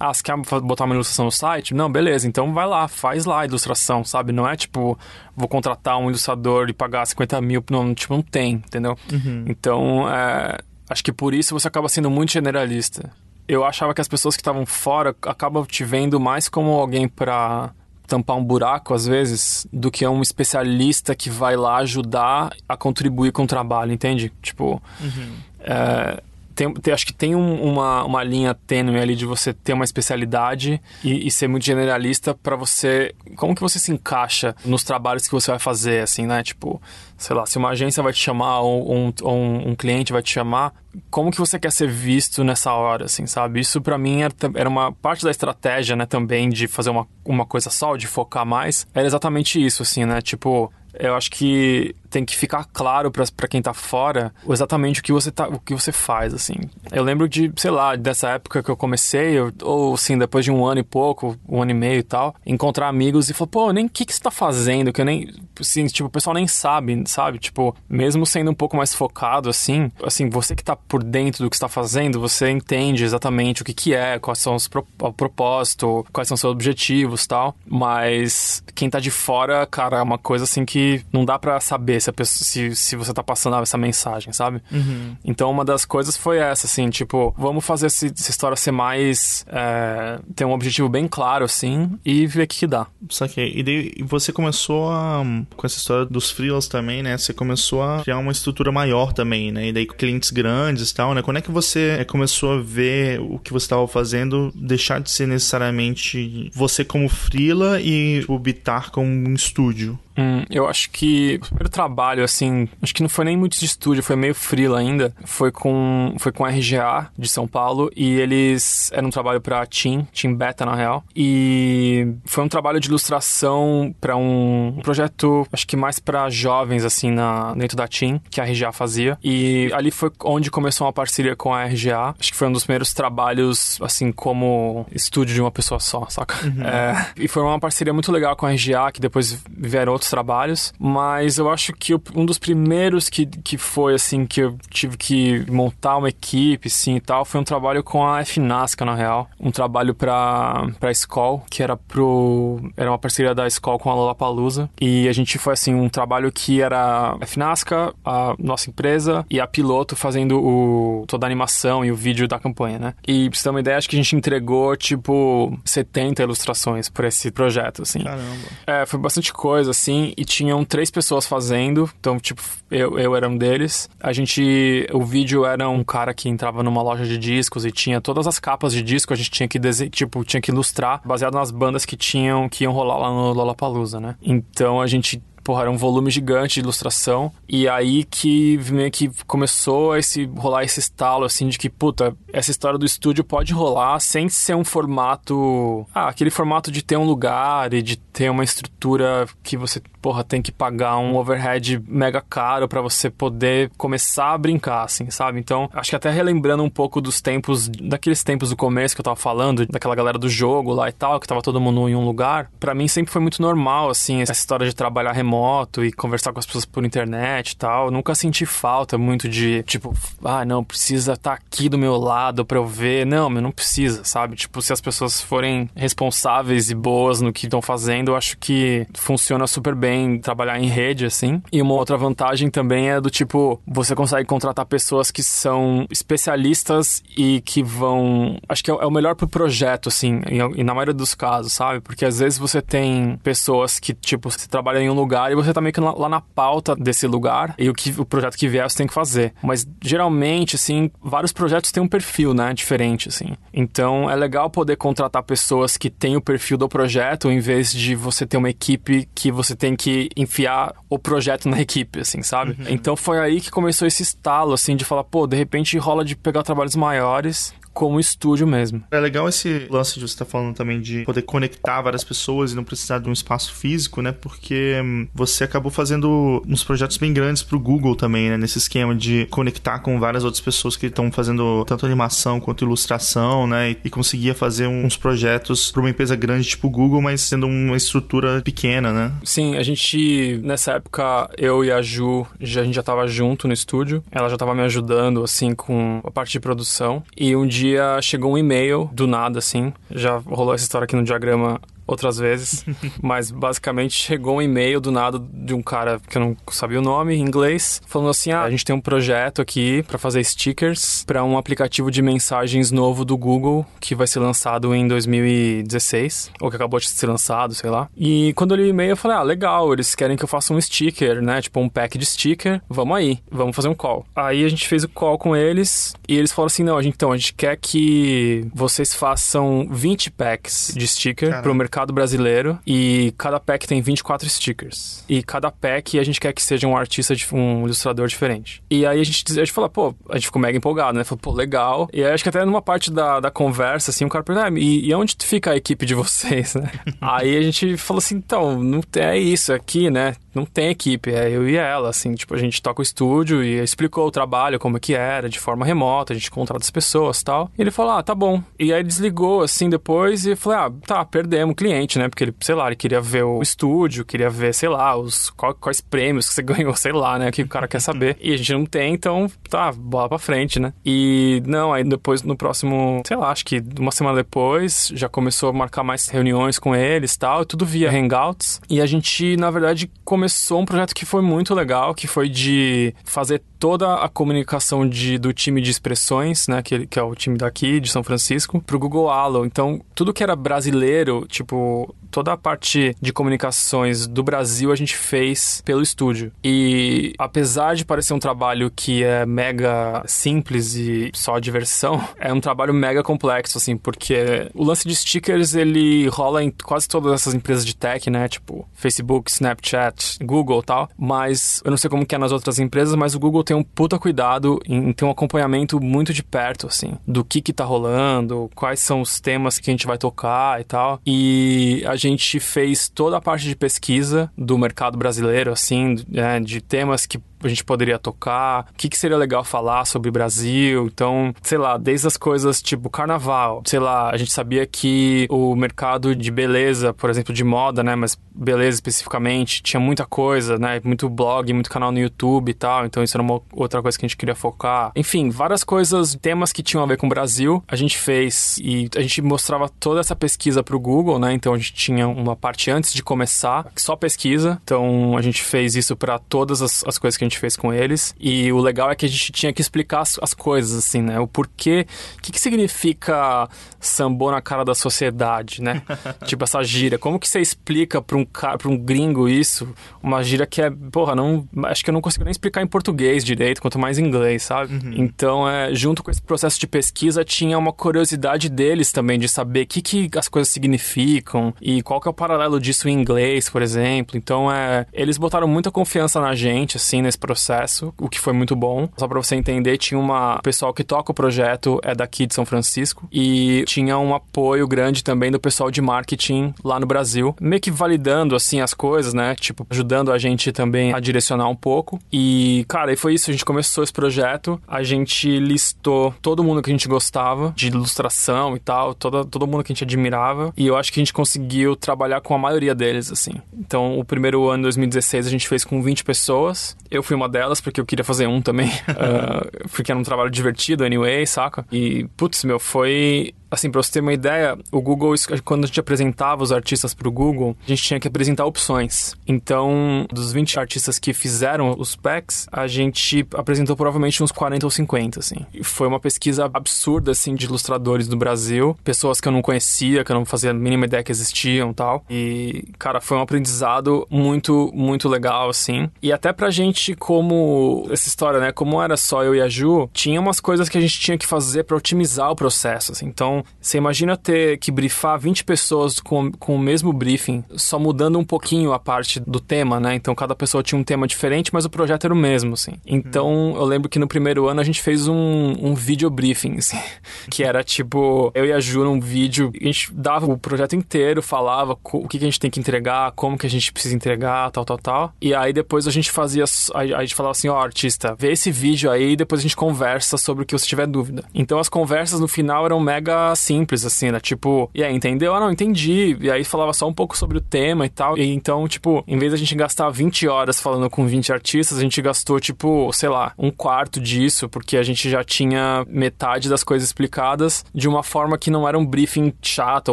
[SPEAKER 2] ah, você quer botar uma ilustração no site? Não, beleza, então vai lá, faz lá a ilustração, sabe? Não é tipo, vou contratar um ilustrador e pagar 50 mil, não, tipo, não tem, entendeu? Uhum. Então, é, acho que por isso você acaba sendo muito generalista. Eu achava que as pessoas que estavam fora acabam te vendo mais como alguém para tampar um buraco, às vezes, do que um especialista que vai lá ajudar a contribuir com o trabalho, entende? Tipo, uhum. é, tem, tem, acho que tem um, uma, uma linha tênue ali de você ter uma especialidade e, e ser muito generalista para você. Como que você se encaixa nos trabalhos que você vai fazer, assim, né? Tipo, sei lá, se uma agência vai te chamar ou um, um, um, cliente vai te chamar, como que você quer ser visto nessa hora, assim, sabe? Isso para mim era, era, uma parte da estratégia, né, também de fazer uma, uma coisa só, de focar mais. Era exatamente isso, assim, né? Tipo, eu acho que tem que ficar claro para quem tá fora exatamente o que você tá, o que você faz, assim. Eu lembro de, sei lá, dessa época que eu comecei, eu, ou assim, depois de um ano e pouco, um ano e meio e tal, encontrar amigos e falar, pô, nem o que, que você tá fazendo? Que eu nem, assim, tipo, o pessoal nem sabe, sabe? Tipo, mesmo sendo um pouco mais focado, assim, assim, você que tá por dentro do que está fazendo, você entende exatamente o que que é, quais são os pro, o propósito, quais são os seus objetivos tal, mas quem tá de fora, cara, é uma coisa assim que não dá para saber se, pessoa, se, se você tá passando essa mensagem, sabe?
[SPEAKER 1] Uhum.
[SPEAKER 2] Então uma das coisas foi essa, assim, tipo, vamos fazer essa história ser mais. É, ter um objetivo bem claro, assim, e ver o que, que dá.
[SPEAKER 1] Saquei. E daí você começou a. Com essa história dos freelas também, né? Você começou a criar uma estrutura maior também, né? E daí com clientes grandes e tal, né? Quando é que você é, começou a ver o que você estava fazendo deixar de ser necessariamente você como freela e o Bitar como um estúdio?
[SPEAKER 2] Hum, eu acho que o primeiro trabalho, assim, acho que não foi nem muito de estúdio, foi meio freela ainda. Foi com, foi com a RGA de São Paulo e eles eram um trabalho pra Team, Team Beta na real. E foi um trabalho de ilustração para um, projeto, acho que mais para jovens, assim, na, dentro da Team, que a RGA fazia. E ali foi onde começou uma parceria com a RGA. Acho que foi um dos primeiros trabalhos, assim, como estúdio de uma pessoa só, saca?
[SPEAKER 1] Uhum.
[SPEAKER 2] É, e foi uma parceria muito legal com a RGA, que depois vieram outros trabalhos, mas eu acho que um dos primeiros que, que foi assim que eu tive que montar uma equipe, sim e tal, foi um trabalho com a FNASCA na real, um trabalho para para Skoll, que era pro era uma parceria da Skoll com a Lollapalooza, e a gente foi assim um trabalho que era a FNASCA, a nossa empresa e a piloto fazendo o toda a animação e o vídeo da campanha, né? E pra você ter uma ideia, acho que a gente entregou tipo 70 ilustrações por esse projeto, assim.
[SPEAKER 1] Caramba.
[SPEAKER 2] É, foi bastante coisa, assim, e tinham três pessoas fazendo. Então, tipo, eu, eu era um deles. A gente. O vídeo era um cara que entrava numa loja de discos e tinha todas as capas de disco, a gente tinha que tipo, tinha que ilustrar baseado nas bandas que tinham, que iam rolar lá no Lollapalooza, né? Então a gente porra, era um volume gigante de ilustração. E aí que meio que começou a esse, rolar esse estalo, assim, de que, puta, essa história do estúdio pode rolar sem ser um formato. Ah, aquele formato de ter um lugar e de ter uma estrutura que você, porra, tem que pagar um overhead mega caro para você poder começar a brincar, assim, sabe? Então, acho que até relembrando um pouco dos tempos, daqueles tempos do começo que eu tava falando, daquela galera do jogo lá e tal, que tava todo mundo em um lugar, para mim sempre foi muito normal, assim, essa história de trabalhar remoto e conversar com as pessoas por internet e tal. Eu nunca senti falta muito de, tipo, ah, não, precisa estar tá aqui do meu lado para eu ver. Não, mas não precisa, sabe? Tipo, se as pessoas forem responsáveis e boas no que estão fazendo, eu acho que funciona super bem trabalhar em rede, assim. E uma outra vantagem também é do tipo, você consegue contratar pessoas que são especialistas e que vão. Acho que é o melhor pro projeto, assim, e na maioria dos casos, sabe? Porque às vezes você tem pessoas que, tipo, você trabalha em um lugar e você tá meio que lá na pauta desse lugar e o, que, o projeto que vier você tem que fazer. Mas geralmente, assim, vários projetos têm um perfil, né? Diferente, assim. Então é legal poder contratar pessoas que têm o perfil do projeto em vez de você ter uma equipe que você tem que enfiar o projeto na equipe, assim, sabe? Uhum. Então foi aí que começou esse estalo, assim, de falar, pô, de repente rola de pegar trabalhos maiores como estúdio mesmo.
[SPEAKER 1] É legal esse lance de você estar tá falando também de poder conectar várias pessoas e não precisar de um espaço físico, né? Porque hum, você acabou fazendo uns projetos bem grandes pro Google também, né? Nesse esquema de conectar com várias outras pessoas que estão fazendo tanto animação quanto ilustração, né? E, e conseguia fazer uns projetos para uma empresa grande tipo Google, mas sendo uma estrutura pequena, né?
[SPEAKER 2] Sim, a gente nessa época eu e a Ju, já, a gente já tava junto no estúdio. Ela já tava me ajudando assim com a parte de produção e um dia dia chegou um e-mail do nada, assim. Já rolou essa história aqui no diagrama outras vezes, [LAUGHS] mas basicamente chegou um e-mail do nada de um cara que eu não sabia o nome em inglês, falando assim: "Ah, a gente tem um projeto aqui para fazer stickers para um aplicativo de mensagens novo do Google que vai ser lançado em 2016, ou que acabou de ser lançado, sei lá". E quando eu li o e-mail, eu falei: "Ah, legal, eles querem que eu faça um sticker, né? Tipo um pack de sticker. Vamos aí, vamos fazer um call". Aí a gente fez o call com eles e eles falaram assim: "Não, a gente então a gente quer que vocês façam 20 packs de sticker para o mercado mercado brasileiro e cada pack tem 24 stickers. E cada pack a gente quer que seja um artista, um ilustrador diferente. E aí a gente, a gente falou, pô, a gente ficou mega empolgado, né? Falou, pô, legal. E aí acho que até numa parte da, da conversa, assim, o cara perguntou, ah, e, e onde fica a equipe de vocês, [LAUGHS] né? aí a gente falou assim, então, não é isso aqui, né? Não tem equipe, é eu e ela, assim, tipo, a gente toca o estúdio e explicou o trabalho, como é que era, de forma remota, a gente contrata as pessoas tal. E ele falou, ah, tá bom. E aí desligou, assim, depois e falou, ah, tá, perdemos o cliente, né? Porque ele, sei lá, ele queria ver o estúdio, queria ver, sei lá, os quais, prêmios que você [LAUGHS] ganhou, sei lá, né? O que o cara quer saber. E a gente não tem, então, tá, bola pra frente, né? E não, aí depois, no próximo, sei lá, acho que uma semana depois, já começou a marcar mais reuniões com eles e tal, tudo via Hangouts. E a gente, na verdade, começou começou um projeto que foi muito legal, que foi de fazer toda a comunicação de, do time de expressões, né, que, que é o time daqui, de São Francisco, pro Google Allo. Então, tudo que era brasileiro, tipo, toda a parte de comunicações do Brasil a gente fez pelo estúdio. E apesar de parecer um trabalho que é mega simples e só diversão, [LAUGHS] é um trabalho mega complexo, assim, porque o lance de stickers ele rola em quase todas essas empresas de tech, né? Tipo, Facebook, Snapchat, Google tal. Mas eu não sei como que é nas outras empresas, mas o Google tem um puta cuidado em ter um acompanhamento muito de perto, assim, do que que tá rolando, quais são os temas que a gente vai tocar e tal. E a gente fez toda a parte de pesquisa do mercado brasileiro, assim, é, de temas que a gente poderia tocar, o que, que seria legal falar sobre Brasil. Então, sei lá, desde as coisas tipo carnaval, sei lá, a gente sabia que o mercado de beleza, por exemplo, de moda, né, mas beleza especificamente, tinha muita coisa, né, muito blog, muito canal no YouTube e tal, então isso era uma outra coisa que a gente queria focar. Enfim, várias coisas, temas que tinham a ver com o Brasil, a gente fez e a gente mostrava toda essa pesquisa pro Google, né, então a gente tinha uma parte antes de começar, só pesquisa, então a gente fez isso para todas as, as coisas que a gente gente fez com eles. E o legal é que a gente tinha que explicar as, as coisas, assim, né? O porquê, o que, que significa sambô na cara da sociedade, né? [LAUGHS] tipo, essa gíria. Como que você explica pra um, pra um gringo isso? Uma gíria que é, porra, não, acho que eu não consigo nem explicar em português direito, quanto mais em inglês, sabe? Uhum. Então, é, junto com esse processo de pesquisa, tinha uma curiosidade deles também de saber o que, que as coisas significam e qual que é o paralelo disso em inglês, por exemplo. Então, é, eles botaram muita confiança na gente, assim, nesse processo, o que foi muito bom. Só para você entender, tinha uma o pessoal que toca o projeto é daqui de São Francisco e tinha um apoio grande também do pessoal de marketing lá no Brasil, meio que validando assim as coisas, né? Tipo, ajudando a gente também a direcionar um pouco. E, cara, e foi isso, a gente começou esse projeto, a gente listou todo mundo que a gente gostava de ilustração e tal, todo, todo mundo que a gente admirava, e eu acho que a gente conseguiu trabalhar com a maioria deles, assim. Então, o primeiro ano, 2016, a gente fez com 20 pessoas. Eu fui uma delas, porque eu queria fazer um também. uh, [LAUGHS] porque era um trabalho divertido, anyway, saca? E, putz, meu, foi assim, pra você ter uma ideia, o Google, quando a gente apresentava os artistas pro Google, a gente tinha que apresentar opções. Então, dos 20 artistas que fizeram os packs, a gente apresentou provavelmente uns 40 ou 50, assim. E foi uma pesquisa absurda, assim, de ilustradores do Brasil, pessoas que eu não conhecia, que eu não fazia a mínima ideia que existiam tal. E, cara, foi um aprendizado muito, muito legal, assim. E até pra gente, como essa história, né, como era só eu e a Ju, tinha umas coisas que a gente tinha que fazer para otimizar o processo, assim. Então, você imagina ter que brifar 20 pessoas com, com o mesmo briefing, só mudando um pouquinho a parte do tema, né? Então cada pessoa tinha um tema diferente, mas o projeto era o mesmo, assim. Então eu lembro que no primeiro ano a gente fez um, um vídeo briefing, assim, [LAUGHS] que era tipo, eu e a Ju num vídeo, a gente dava o projeto inteiro, falava o que, que a gente tem que entregar, como que a gente precisa entregar, tal, tal, tal. E aí depois a gente fazia, a gente falava assim, ó, oh, artista, vê esse vídeo aí e depois a gente conversa sobre o que você tiver dúvida. Então as conversas no final eram mega simples, assim, né? Tipo, e aí, entendeu? Ah, não, entendi. E aí falava só um pouco sobre o tema e tal. E então, tipo, em vez da gente gastar 20 horas falando com 20 artistas, a gente gastou, tipo, sei lá, um quarto disso, porque a gente já tinha metade das coisas explicadas de uma forma que não era um briefing chato,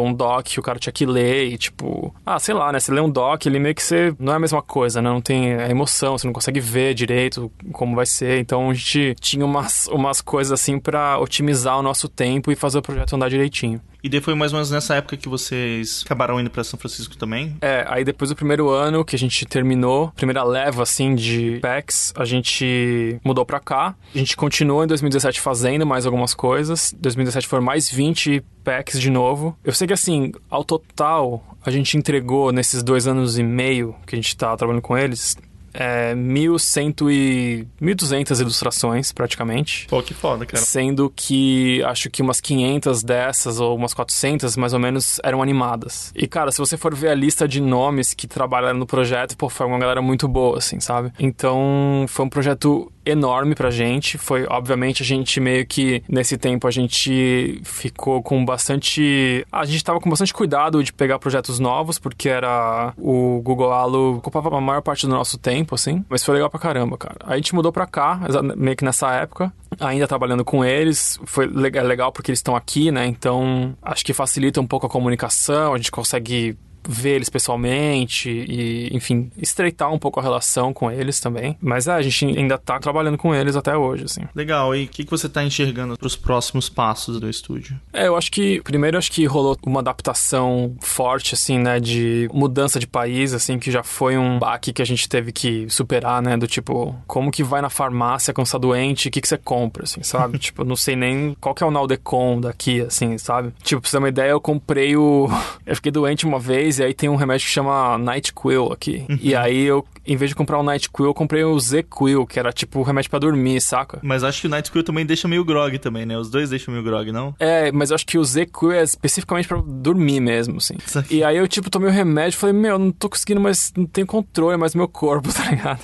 [SPEAKER 2] um doc que o cara tinha que ler e, tipo, ah, sei lá, né? Você lê um doc, ele meio que você. Não é a mesma coisa, né? Não tem a emoção, você não consegue ver direito como vai ser. Então a gente tinha umas, umas coisas assim para otimizar o nosso tempo e fazer o projeto andar direitinho.
[SPEAKER 1] E daí foi mais ou menos nessa época que vocês acabaram indo para São Francisco também?
[SPEAKER 2] É, aí depois do primeiro ano que a gente terminou, primeira leva assim de packs, a gente mudou para cá. A gente continuou em 2017 fazendo mais algumas coisas. 2017 foram mais 20 packs de novo. Eu sei que assim, ao total, a gente entregou nesses dois anos e meio que a gente tá trabalhando com eles, é, 1.100 e 1.200 ilustrações, praticamente.
[SPEAKER 1] Pô, que foda, cara.
[SPEAKER 2] Sendo que acho que umas 500 dessas, ou umas 400, mais ou menos, eram animadas. E, cara, se você for ver a lista de nomes que trabalharam no projeto, pô, foi uma galera muito boa, assim, sabe? Então, foi um projeto enorme pra gente. Foi, obviamente, a gente meio que nesse tempo a gente ficou com bastante. A gente tava com bastante cuidado de pegar projetos novos, porque era o Google Halo ocupava a maior parte do nosso tempo, assim. Mas foi legal pra caramba, cara. A gente mudou pra cá, meio que nessa época ainda trabalhando com eles. Foi legal porque eles estão aqui, né? Então acho que facilita um pouco a comunicação, a gente consegue ver eles pessoalmente e, enfim, estreitar um pouco a relação com eles também. Mas é, a gente ainda tá trabalhando com eles até hoje, assim.
[SPEAKER 1] Legal. E o que, que você tá enxergando pros próximos passos do estúdio?
[SPEAKER 2] É, eu acho que, primeiro, acho que rolou uma adaptação forte, assim, né, de mudança de país, assim, que já foi um baque que a gente teve que superar, né, do tipo, como que vai na farmácia quando você tá doente, o que que você compra, assim, sabe? [LAUGHS] tipo, não sei nem qual que é o Naldecon daqui, assim, sabe? Tipo, pra você ter uma ideia, eu comprei o... [LAUGHS] eu fiquei doente uma vez e aí tem um remédio que chama NightQuil aqui. Uhum. E aí eu, em vez de comprar o NightQuil, eu comprei o ZQuil, que era tipo o remédio para dormir, saca?
[SPEAKER 1] Mas acho que o NightQuil também deixa meio grog também, né? Os dois deixam meio grog, não?
[SPEAKER 2] É, mas eu acho que o ZQuil é especificamente para dormir mesmo, assim. [LAUGHS] E aí eu, tipo, tomei o remédio e falei, meu, não tô conseguindo mais, não tenho controle mais do meu corpo, [LAUGHS] tá ligado?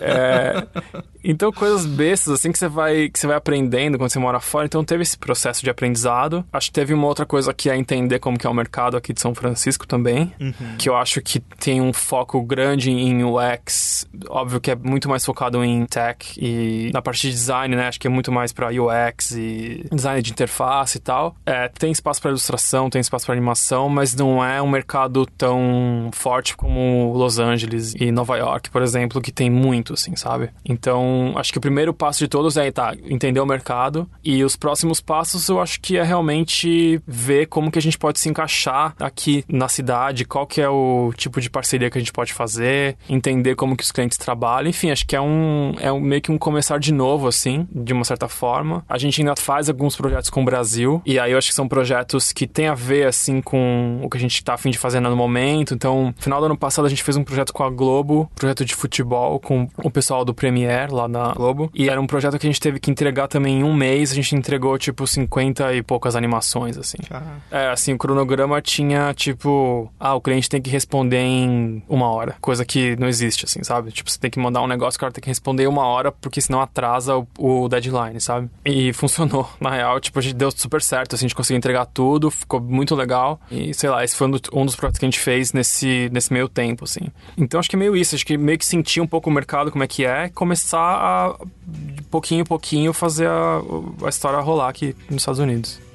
[SPEAKER 2] É... Então, coisas bestas, assim, que você vai que você vai aprendendo quando você mora fora. Então, teve esse processo de aprendizado. Acho que teve uma outra coisa que é entender como que é o mercado aqui de São Francisco também. Uhum. Que eu acho que tem um foco grande em UX. Óbvio que é muito mais focado em tech e na parte de design, né? Acho que é muito mais para UX e design de interface e tal. É, tem espaço para ilustração, tem espaço para animação, mas não é um mercado tão forte como Los Angeles e Nova York, por exemplo, que tem muito, assim, sabe? Então, acho que o primeiro passo de todos é tá, entender o mercado e os próximos passos eu acho que é realmente ver como que a gente pode se encaixar aqui na cidade, qual que é o tipo de parceria que a gente pode fazer, entender como que os clientes trabalham, enfim, acho que é um é um, meio que um começar de novo assim, de uma certa forma. A gente ainda faz alguns projetos com o Brasil e aí eu acho que são projetos que tem a ver assim com o que a gente tá afim de fazer no momento. Então, no final do ano passado a gente fez um projeto com a Globo, projeto de futebol com o pessoal do Premiere lá na Globo. E era um projeto que a gente teve que entregar também em um mês. A gente entregou, tipo, 50 e poucas animações, assim. É, assim, o cronograma tinha, tipo... Ah, o cliente tem que responder em uma hora. Coisa que não existe, assim, sabe? Tipo, você tem que mandar um negócio, o cara tem que responder em uma hora, porque senão atrasa o, o deadline, sabe? E [LAUGHS] funcionou, na real. Tipo, a gente deu super certo, assim, a gente conseguiu entregar tudo. Ficou muito legal. E, sei lá, esse foi um, do, dos projetos que a gente fez nesse, nesse meio tempo, assim. Então, acho que é meio isso. Acho que meio que sentir um pouco mercado, como é que é. Começar a pouquinho em pouquinho, fazer a, a história rolar aqui nos Estados Unidos.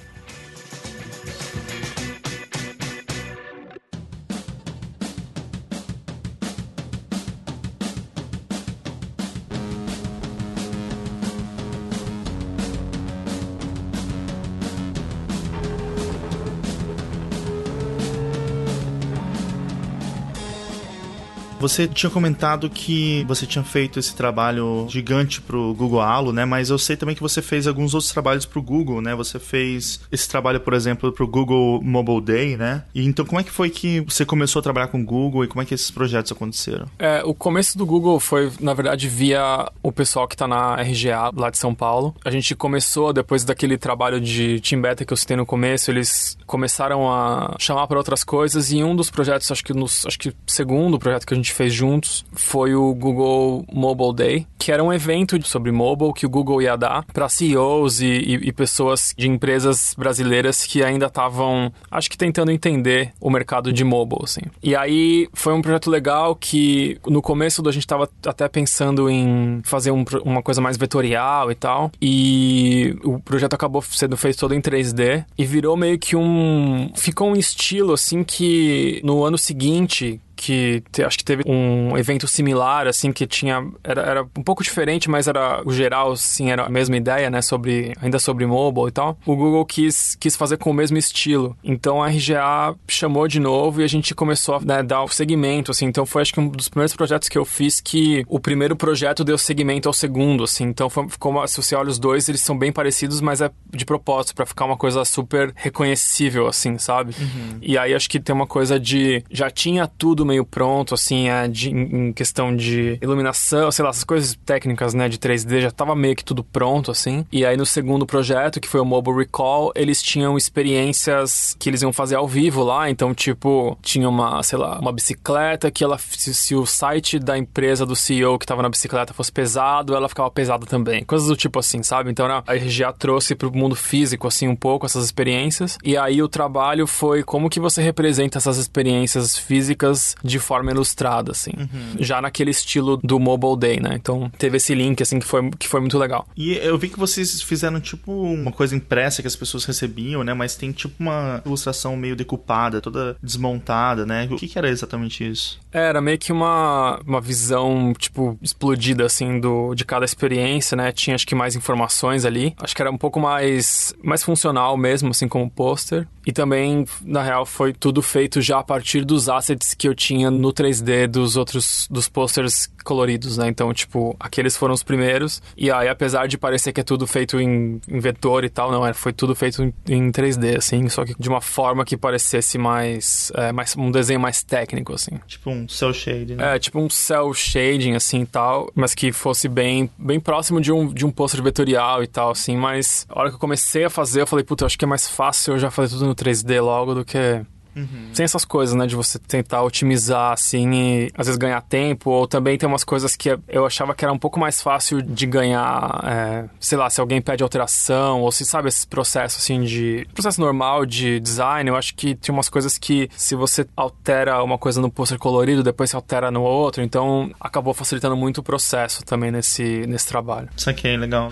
[SPEAKER 1] Você tinha comentado que você tinha feito esse trabalho gigante pro Google Halo, né? Mas eu sei também que você fez alguns outros trabalhos pro Google, né? Você fez esse trabalho, por exemplo, pro Google Mobile Day, né? E então como é que foi que você começou a trabalhar com o Google e como é que esses projetos aconteceram?
[SPEAKER 2] É, o começo do Google foi, na verdade, via o pessoal que tá na RGA lá de São Paulo. A gente começou depois daquele trabalho de Team Beta que eu citei no começo, eles começaram a chamar para outras coisas e um dos projetos, acho que nos, acho que segundo projeto que a gente gente fez juntos foi o Google Mobile Day, que era um evento sobre mobile que o Google ia dar para CEOs e, e, e, pessoas de empresas brasileiras que ainda estavam, acho que tentando entender o mercado de mobile, assim. E aí foi um projeto legal que no começo a gente estava até pensando em fazer um, uma coisa mais vetorial e tal, e o projeto acabou sendo feito todo em 3D e virou meio que um ficou um estilo assim que no ano seguinte que te, acho que teve um evento similar, assim, que tinha. Era, era um pouco diferente, mas era o geral, sim, era a mesma ideia, né? Sobre. Ainda sobre mobile e tal. O Google quis, quis fazer com o mesmo estilo. Então a RGA chamou de novo e a gente começou a né, dar o segmento, assim. Então foi acho que um dos primeiros projetos que eu fiz que o primeiro projeto deu segmento ao segundo, assim. Então foi, ficou, se você olha os dois, eles são bem parecidos, mas é de propósito, para ficar uma coisa super reconhecível, assim, sabe? Uhum. E aí acho que tem uma coisa de. Já tinha tudo meio pronto, assim, de, em questão de iluminação, sei lá, essas coisas técnicas, né, de 3D, já tava meio que tudo pronto, assim. E aí no segundo projeto, que foi o Mobile Recall, eles tinham experiências que eles iam fazer ao vivo lá, então, tipo, tinha uma, sei lá, uma bicicleta que ela, se, se o site da empresa do CEO que tava na bicicleta fosse pesado, ela ficava pesada também. Coisas do tipo assim, sabe? Então a RGA trouxe pro mundo físico, assim, um pouco essas experiências. E aí o trabalho foi como que você representa essas experiências físicas de forma ilustrada, assim. Uhum. Já naquele estilo do Mobile Day, né? Então teve esse link, assim, que foi, que foi muito legal.
[SPEAKER 1] E eu vi que vocês fizeram, tipo, uma coisa impressa que as pessoas recebiam, né? Mas tem, tipo, uma ilustração meio decupada, toda desmontada, né? O que, que era exatamente isso?
[SPEAKER 2] Era meio que uma, uma visão, tipo, explodida, assim, do, de cada experiência, né? Tinha, acho que, mais informações ali. Acho que era um pouco mais, mais funcional mesmo, assim, como pôster. E também, na real, foi tudo feito já a partir dos assets que eu tinha no 3D dos outros, dos posters coloridos, né? Então, tipo, aqueles foram os primeiros. E aí, apesar de parecer que é tudo feito em, em vetor e tal, não, é, foi tudo feito em, em 3D, assim, só que de uma forma que parecesse mais, é, mais um desenho mais técnico, assim.
[SPEAKER 1] Tipo um cel shading, né?
[SPEAKER 2] É, tipo um cel shading, assim, e tal, mas que fosse bem, bem próximo de um, de um pôster vetorial e tal, assim, mas a hora que eu comecei a fazer, eu falei, puta, eu acho que é mais fácil eu já fazer tudo no 3D logo do que Uhum. Sem essas coisas, né? De você tentar otimizar, assim, e às vezes ganhar tempo. Ou também tem umas coisas que eu achava que era um pouco mais fácil de ganhar, é, sei lá, se alguém pede alteração, ou se sabe esse processo, assim, de. processo normal de design. Eu acho que tinha umas coisas que, se você altera uma coisa no pôster colorido, depois se altera no outro. Então, acabou facilitando muito o processo também nesse, nesse trabalho.
[SPEAKER 1] Isso aqui é legal.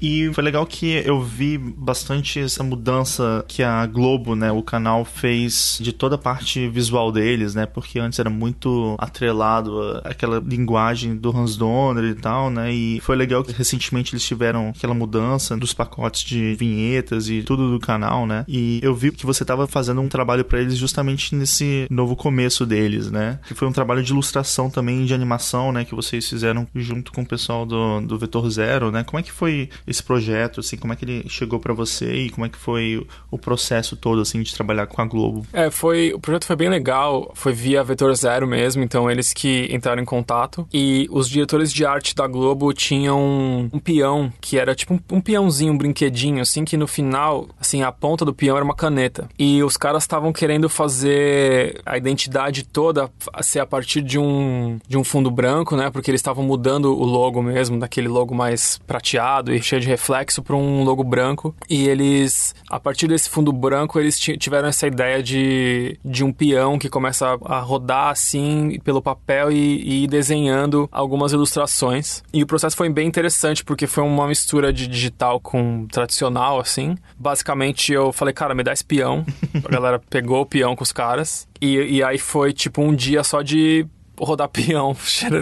[SPEAKER 1] E foi legal que eu vi bastante essa mudança que a Globo, né, o canal fez de toda a parte visual deles, né? Porque antes era muito atrelado aquela linguagem do Hans Donner e tal, né? E foi legal que recentemente eles tiveram aquela mudança dos pacotes de vinhetas e tudo do canal, né? E eu vi que você estava fazendo um trabalho para eles justamente nesse novo começo deles, né? Que foi um trabalho de ilustração também de animação, né, que vocês fizeram junto com o pessoal do, do Vetor Zero, né? Como é que foi esse projeto, assim, como é que ele chegou para você e como é que foi o processo todo, assim, de trabalhar com a Globo?
[SPEAKER 2] É, foi, o projeto foi bem legal, foi via Vetor Zero mesmo, então eles que entraram em contato. E os diretores de arte da Globo tinham um, peão que era tipo um, um peãozinho, um brinquedinho, assim, que no final, assim, a ponta do peão era uma caneta. E os caras estavam querendo fazer a identidade toda ser a partir de um, de um fundo branco, né, porque eles estavam mudando o logo mesmo, daquele logo mais prateado e cheio de reflexo para um logo branco. E eles, a partir desse fundo branco, eles tiveram essa ideia de, de um peão que começa a rodar assim pelo papel e, e ir desenhando algumas ilustrações. E o processo foi bem interessante porque foi uma mistura de digital com tradicional, assim. Basicamente, eu falei, cara, me dá esse peão. [LAUGHS] A galera pegou o peão com os caras. E, e aí foi tipo um dia só de rodar [LAUGHS] peão,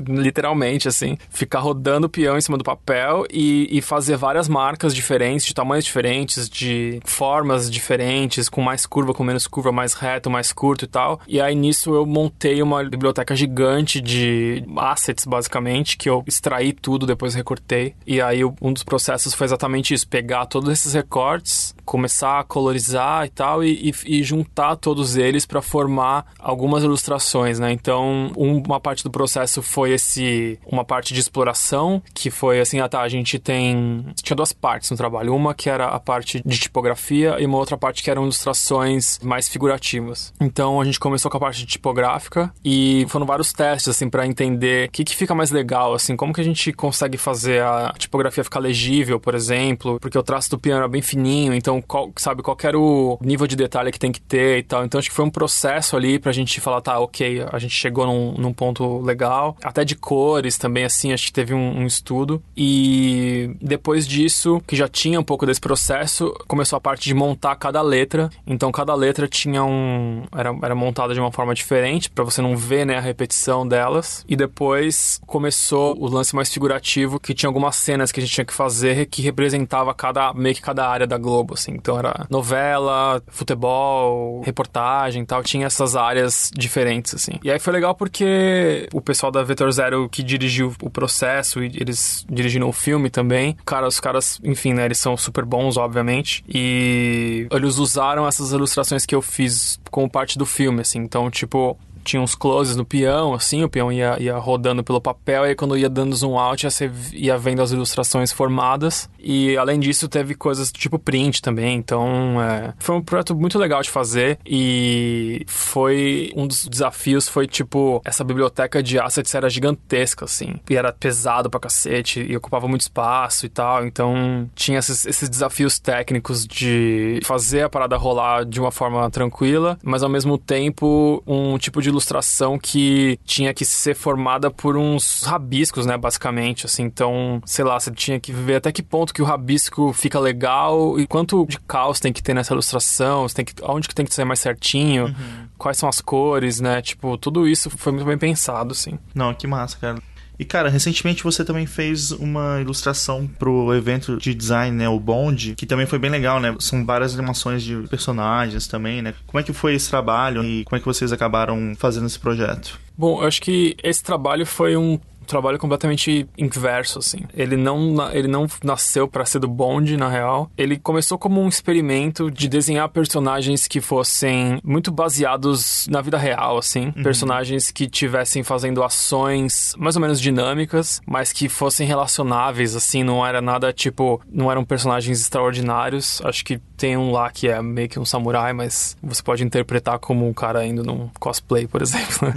[SPEAKER 2] literalmente, assim. Ficar rodando peão em cima do papel e, e, fazer várias marcas diferentes, de tamanhos diferentes, de formas diferentes, com mais curva, com menos curva, mais reto, mais curto e tal. E aí nisso eu montei uma biblioteca gigante de assets, basicamente, que eu extraí tudo, depois recortei. E aí um dos processos foi exatamente isso: pegar todos esses recortes, começar a colorizar e tal, e, e, e juntar todos eles para formar algumas ilustrações, né? Então, um uma parte do processo foi esse uma parte de exploração, que foi assim, ah tá, a gente tem tinha duas partes no trabalho, uma que era a parte de tipografia e uma outra parte que eram ilustrações mais figurativas. Então a gente começou com a parte tipográfica e foram vários testes assim para entender o que que fica mais legal, assim, como que a gente consegue fazer a tipografia ficar legível, por exemplo, porque o traço do piano é bem fininho, então qual, sabe qual era o nível de detalhe que tem que ter e tal. Então acho que foi um processo ali pra gente falar, tá, OK, a gente chegou num, num ponto legal. Até de cores também, assim, acho que teve um, um, estudo. E depois disso, que já tinha um pouco desse processo, começou a parte de montar cada letra. Então, cada letra tinha um. Era, era montada de uma forma diferente, para você não ver, né, a repetição delas. E depois começou o lance mais figurativo, que tinha algumas cenas que a gente tinha que fazer que representava cada, meio que cada área da Globo, assim. Então, era novela, futebol, reportagem e tal. Tinha essas áreas diferentes, assim. E aí foi legal porque o pessoal da Vetor Zero que dirigiu o processo e eles dirigiram o filme também. Cara, os caras, enfim, né, eles são super bons, obviamente. E eles usaram essas ilustrações que eu fiz como parte do filme, assim. Então, tipo, tinha uns closes no peão, assim, o peão ia, ia rodando pelo papel, e aí quando ia dando zoom out, ia, ia vendo as ilustrações formadas. E além disso, teve coisas tipo print também. Então, é, foi um projeto muito legal de fazer. E foi um dos desafios foi tipo, essa biblioteca de assets era gigantesca, assim. E era pesado pra cacete, e ocupava muito espaço e tal. Então, tinha esses, esses desafios técnicos de fazer a parada rolar de uma forma tranquila, mas ao mesmo tempo, um tipo de ilustração que tinha que ser formada por uns rabiscos, né, basicamente, assim. Então, sei lá, você tinha que ver até que ponto que o rabisco fica legal e quanto de caos tem que ter nessa ilustração, você tem que, onde que tem que ser mais certinho, uhum. quais são as cores, né? Tipo, tudo isso foi muito bem pensado, assim.
[SPEAKER 1] Não, que massa, cara. E cara, recentemente você também fez uma ilustração pro evento de design, né, o Bond, que também foi bem legal, né? São várias animações de personagens também, né? Como é que foi esse trabalho e como é que vocês acabaram fazendo esse projeto?
[SPEAKER 2] Bom, eu acho que esse trabalho foi um trabalho completamente inverso, assim. Ele não, ele não nasceu para ser do Bond, na real. Ele começou como um experimento de desenhar personagens que fossem muito baseados na vida real, assim. Uhum. Personagens que tivessem fazendo ações mais ou menos dinâmicas, mas que fossem relacionáveis, assim. Não era nada tipo. Não eram personagens extraordinários. Acho que tem um lá que é meio que um samurai, mas você pode interpretar como um cara indo num cosplay, por [LAUGHS] exemplo.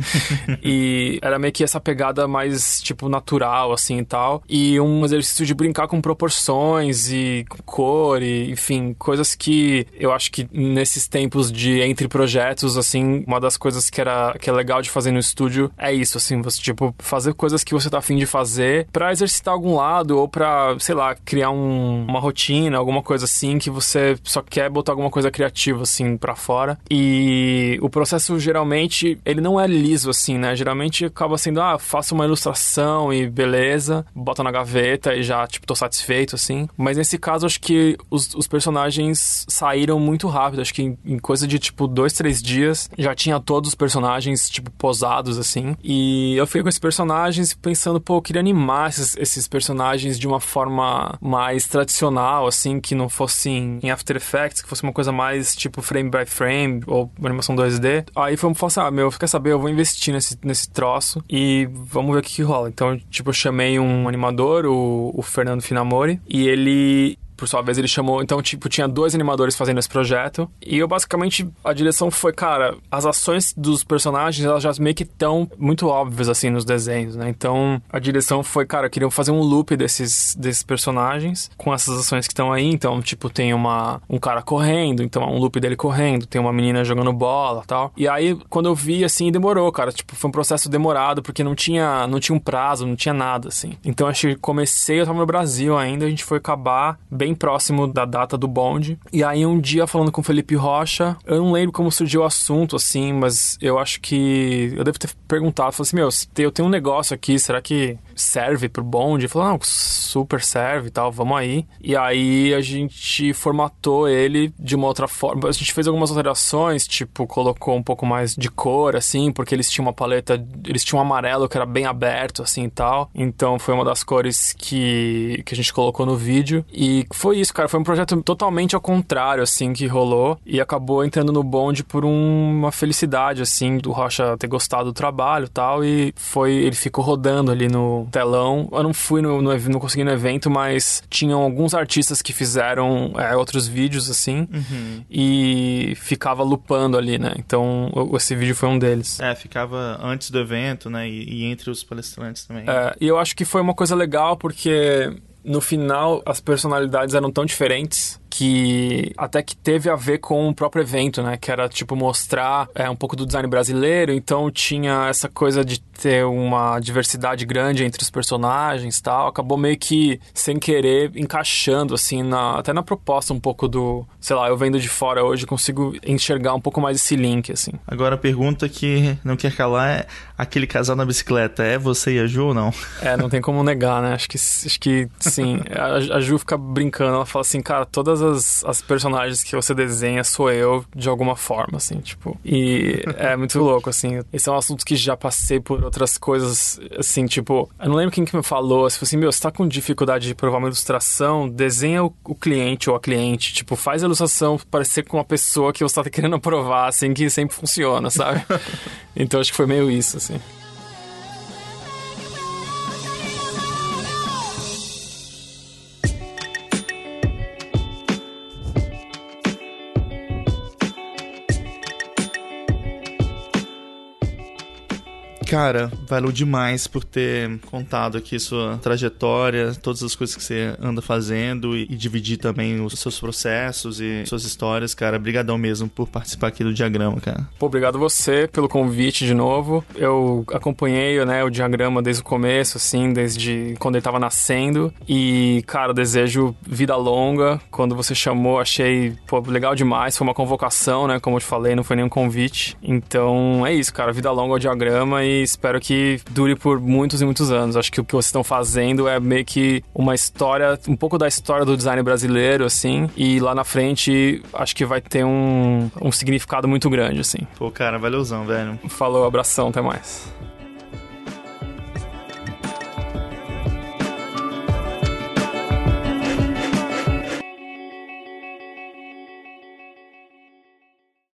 [SPEAKER 2] e era meio que essa pegada mais tipo, natural, assim e tal. E um exercício de brincar com proporções e cor e, enfim, coisas que eu acho que nesses tempos de entre projetos, assim, uma das coisas que, era, que é legal de fazer no estúdio é isso, assim, você, tipo, fazer coisas que você tá afim de fazer para exercitar algum lado ou pra, sei lá, criar um, uma rotina, alguma coisa assim que você só quer botar alguma coisa criativa, assim, para fora. E o processo, geralmente, ele não é liso, assim, né? Geralmente acaba sendo, ah, faça uma ilustração e beleza, bota na gaveta e já, tipo, tô satisfeito, assim. Mas nesse caso, acho que os, os personagens saíram muito rápido. Acho que em, em, coisa de, tipo, dois, três dias, já tinha todos os personagens, tipo, posados, assim. E eu fiquei com esses personagens pensando, pô, eu queria animar esses, esses personagens de uma forma mais tradicional, assim, que não fosse em After Effects, que fosse uma coisa mais, tipo, frame by frame, ou animação 2D. Aí foi, assim, ah, meu, quer saber, eu vou investir nesse, nesse troço e vamos ver o que, que rola. Então, tipo, eu chamei um animador, o, o Fernando Finamori, e ele por sua vez, ele chamou. Então, tipo, tinha dois animadores fazendo esse projeto. E eu, basicamente, a direção foi, cara, as ações dos personagens, elas já meio que estão muito óbvias, assim, nos desenhos, né? Então, a direção foi, cara, queriam fazer um loop desses, desses personagens com essas ações que estão aí. Então, tipo, tem uma, um cara correndo, então é um loop dele correndo, tem uma menina jogando bola tal. E aí, quando eu vi, assim, demorou, cara. Tipo, foi um processo demorado, porque não tinha, não tinha um prazo, não tinha nada, assim. Então, acho que comecei, eu tava no Brasil ainda, a gente foi acabar bem bem próximo da data do bonde. E aí um dia falando com o Felipe Rocha, eu não lembro como surgiu o assunto assim, mas eu acho que eu devo ter perguntado, falei assim, meu, eu tenho um negócio aqui, será que serve pro bonde? Ele falou, não, super serve e tal, vamos aí. E aí a gente formatou ele de uma outra forma. A gente fez algumas alterações, tipo, colocou um pouco mais de cor, assim, porque eles tinham uma paleta, eles tinham um amarelo que era bem aberto, assim e tal. Então foi uma das cores que, que a gente colocou no vídeo. E foi isso, cara. Foi um projeto totalmente ao contrário, assim, que rolou. E acabou entrando no bonde por um, uma felicidade, assim, do Rocha ter gostado do trabalho e tal. E foi. Ele ficou rodando ali no telão. Eu não fui no. no não consegui no evento, mas tinham alguns artistas que fizeram é, outros vídeos, assim. Uhum. E ficava lupando ali, né? Então, esse vídeo foi um deles.
[SPEAKER 1] É, ficava antes do evento, né? E, e entre os palestrantes também.
[SPEAKER 2] É, e eu acho que foi uma coisa legal porque no final as personalidades eram tão diferentes que até que teve a ver com o próprio evento, né? Que era tipo mostrar é, um pouco do design brasileiro, então tinha essa coisa de ter uma diversidade grande entre os personagens tal. Acabou meio que sem querer encaixando assim na, até na proposta um pouco do, sei lá, eu vendo de fora hoje consigo enxergar um pouco mais esse link assim.
[SPEAKER 1] Agora a pergunta que não quer calar é aquele casal na bicicleta, é você e a Ju ou não?
[SPEAKER 2] É, não tem como negar, né? Acho que acho que sim. [LAUGHS] A, a Ju fica brincando, ela fala assim, cara, todas as, as personagens que você desenha sou eu de alguma forma, assim, tipo. E [LAUGHS] é muito louco, assim. Esse é um assunto que já passei por outras coisas, assim, tipo. Eu não lembro quem que me falou, se assim, meu, você tá com dificuldade de provar uma ilustração, desenha o, o cliente ou a cliente. Tipo, faz a ilustração parecer com uma pessoa que você tá querendo [LAUGHS] provar, assim, que sempre funciona, sabe? [LAUGHS] então acho que foi meio isso, assim.
[SPEAKER 1] Cara, valeu demais por ter contado aqui sua trajetória, todas as coisas que você anda fazendo e, e dividir também os seus processos e suas histórias, cara. Obrigadão mesmo por participar aqui do Diagrama, cara.
[SPEAKER 2] Pô, obrigado você pelo convite de novo. Eu acompanhei, né, o Diagrama desde o começo, assim, desde quando ele tava nascendo. E, cara, desejo vida longa. Quando você chamou, achei, pô, legal demais. Foi uma convocação, né, como eu te falei, não foi nenhum convite. Então, é isso, cara. Vida longa ao Diagrama e espero que dure por muitos e muitos anos. Acho que o que vocês estão fazendo é meio que uma história, um pouco da história do design brasileiro, assim, e lá na frente acho que vai ter um, um significado muito grande, assim.
[SPEAKER 1] Pô, cara, valeuzão, velho.
[SPEAKER 2] Falou, abração, até mais.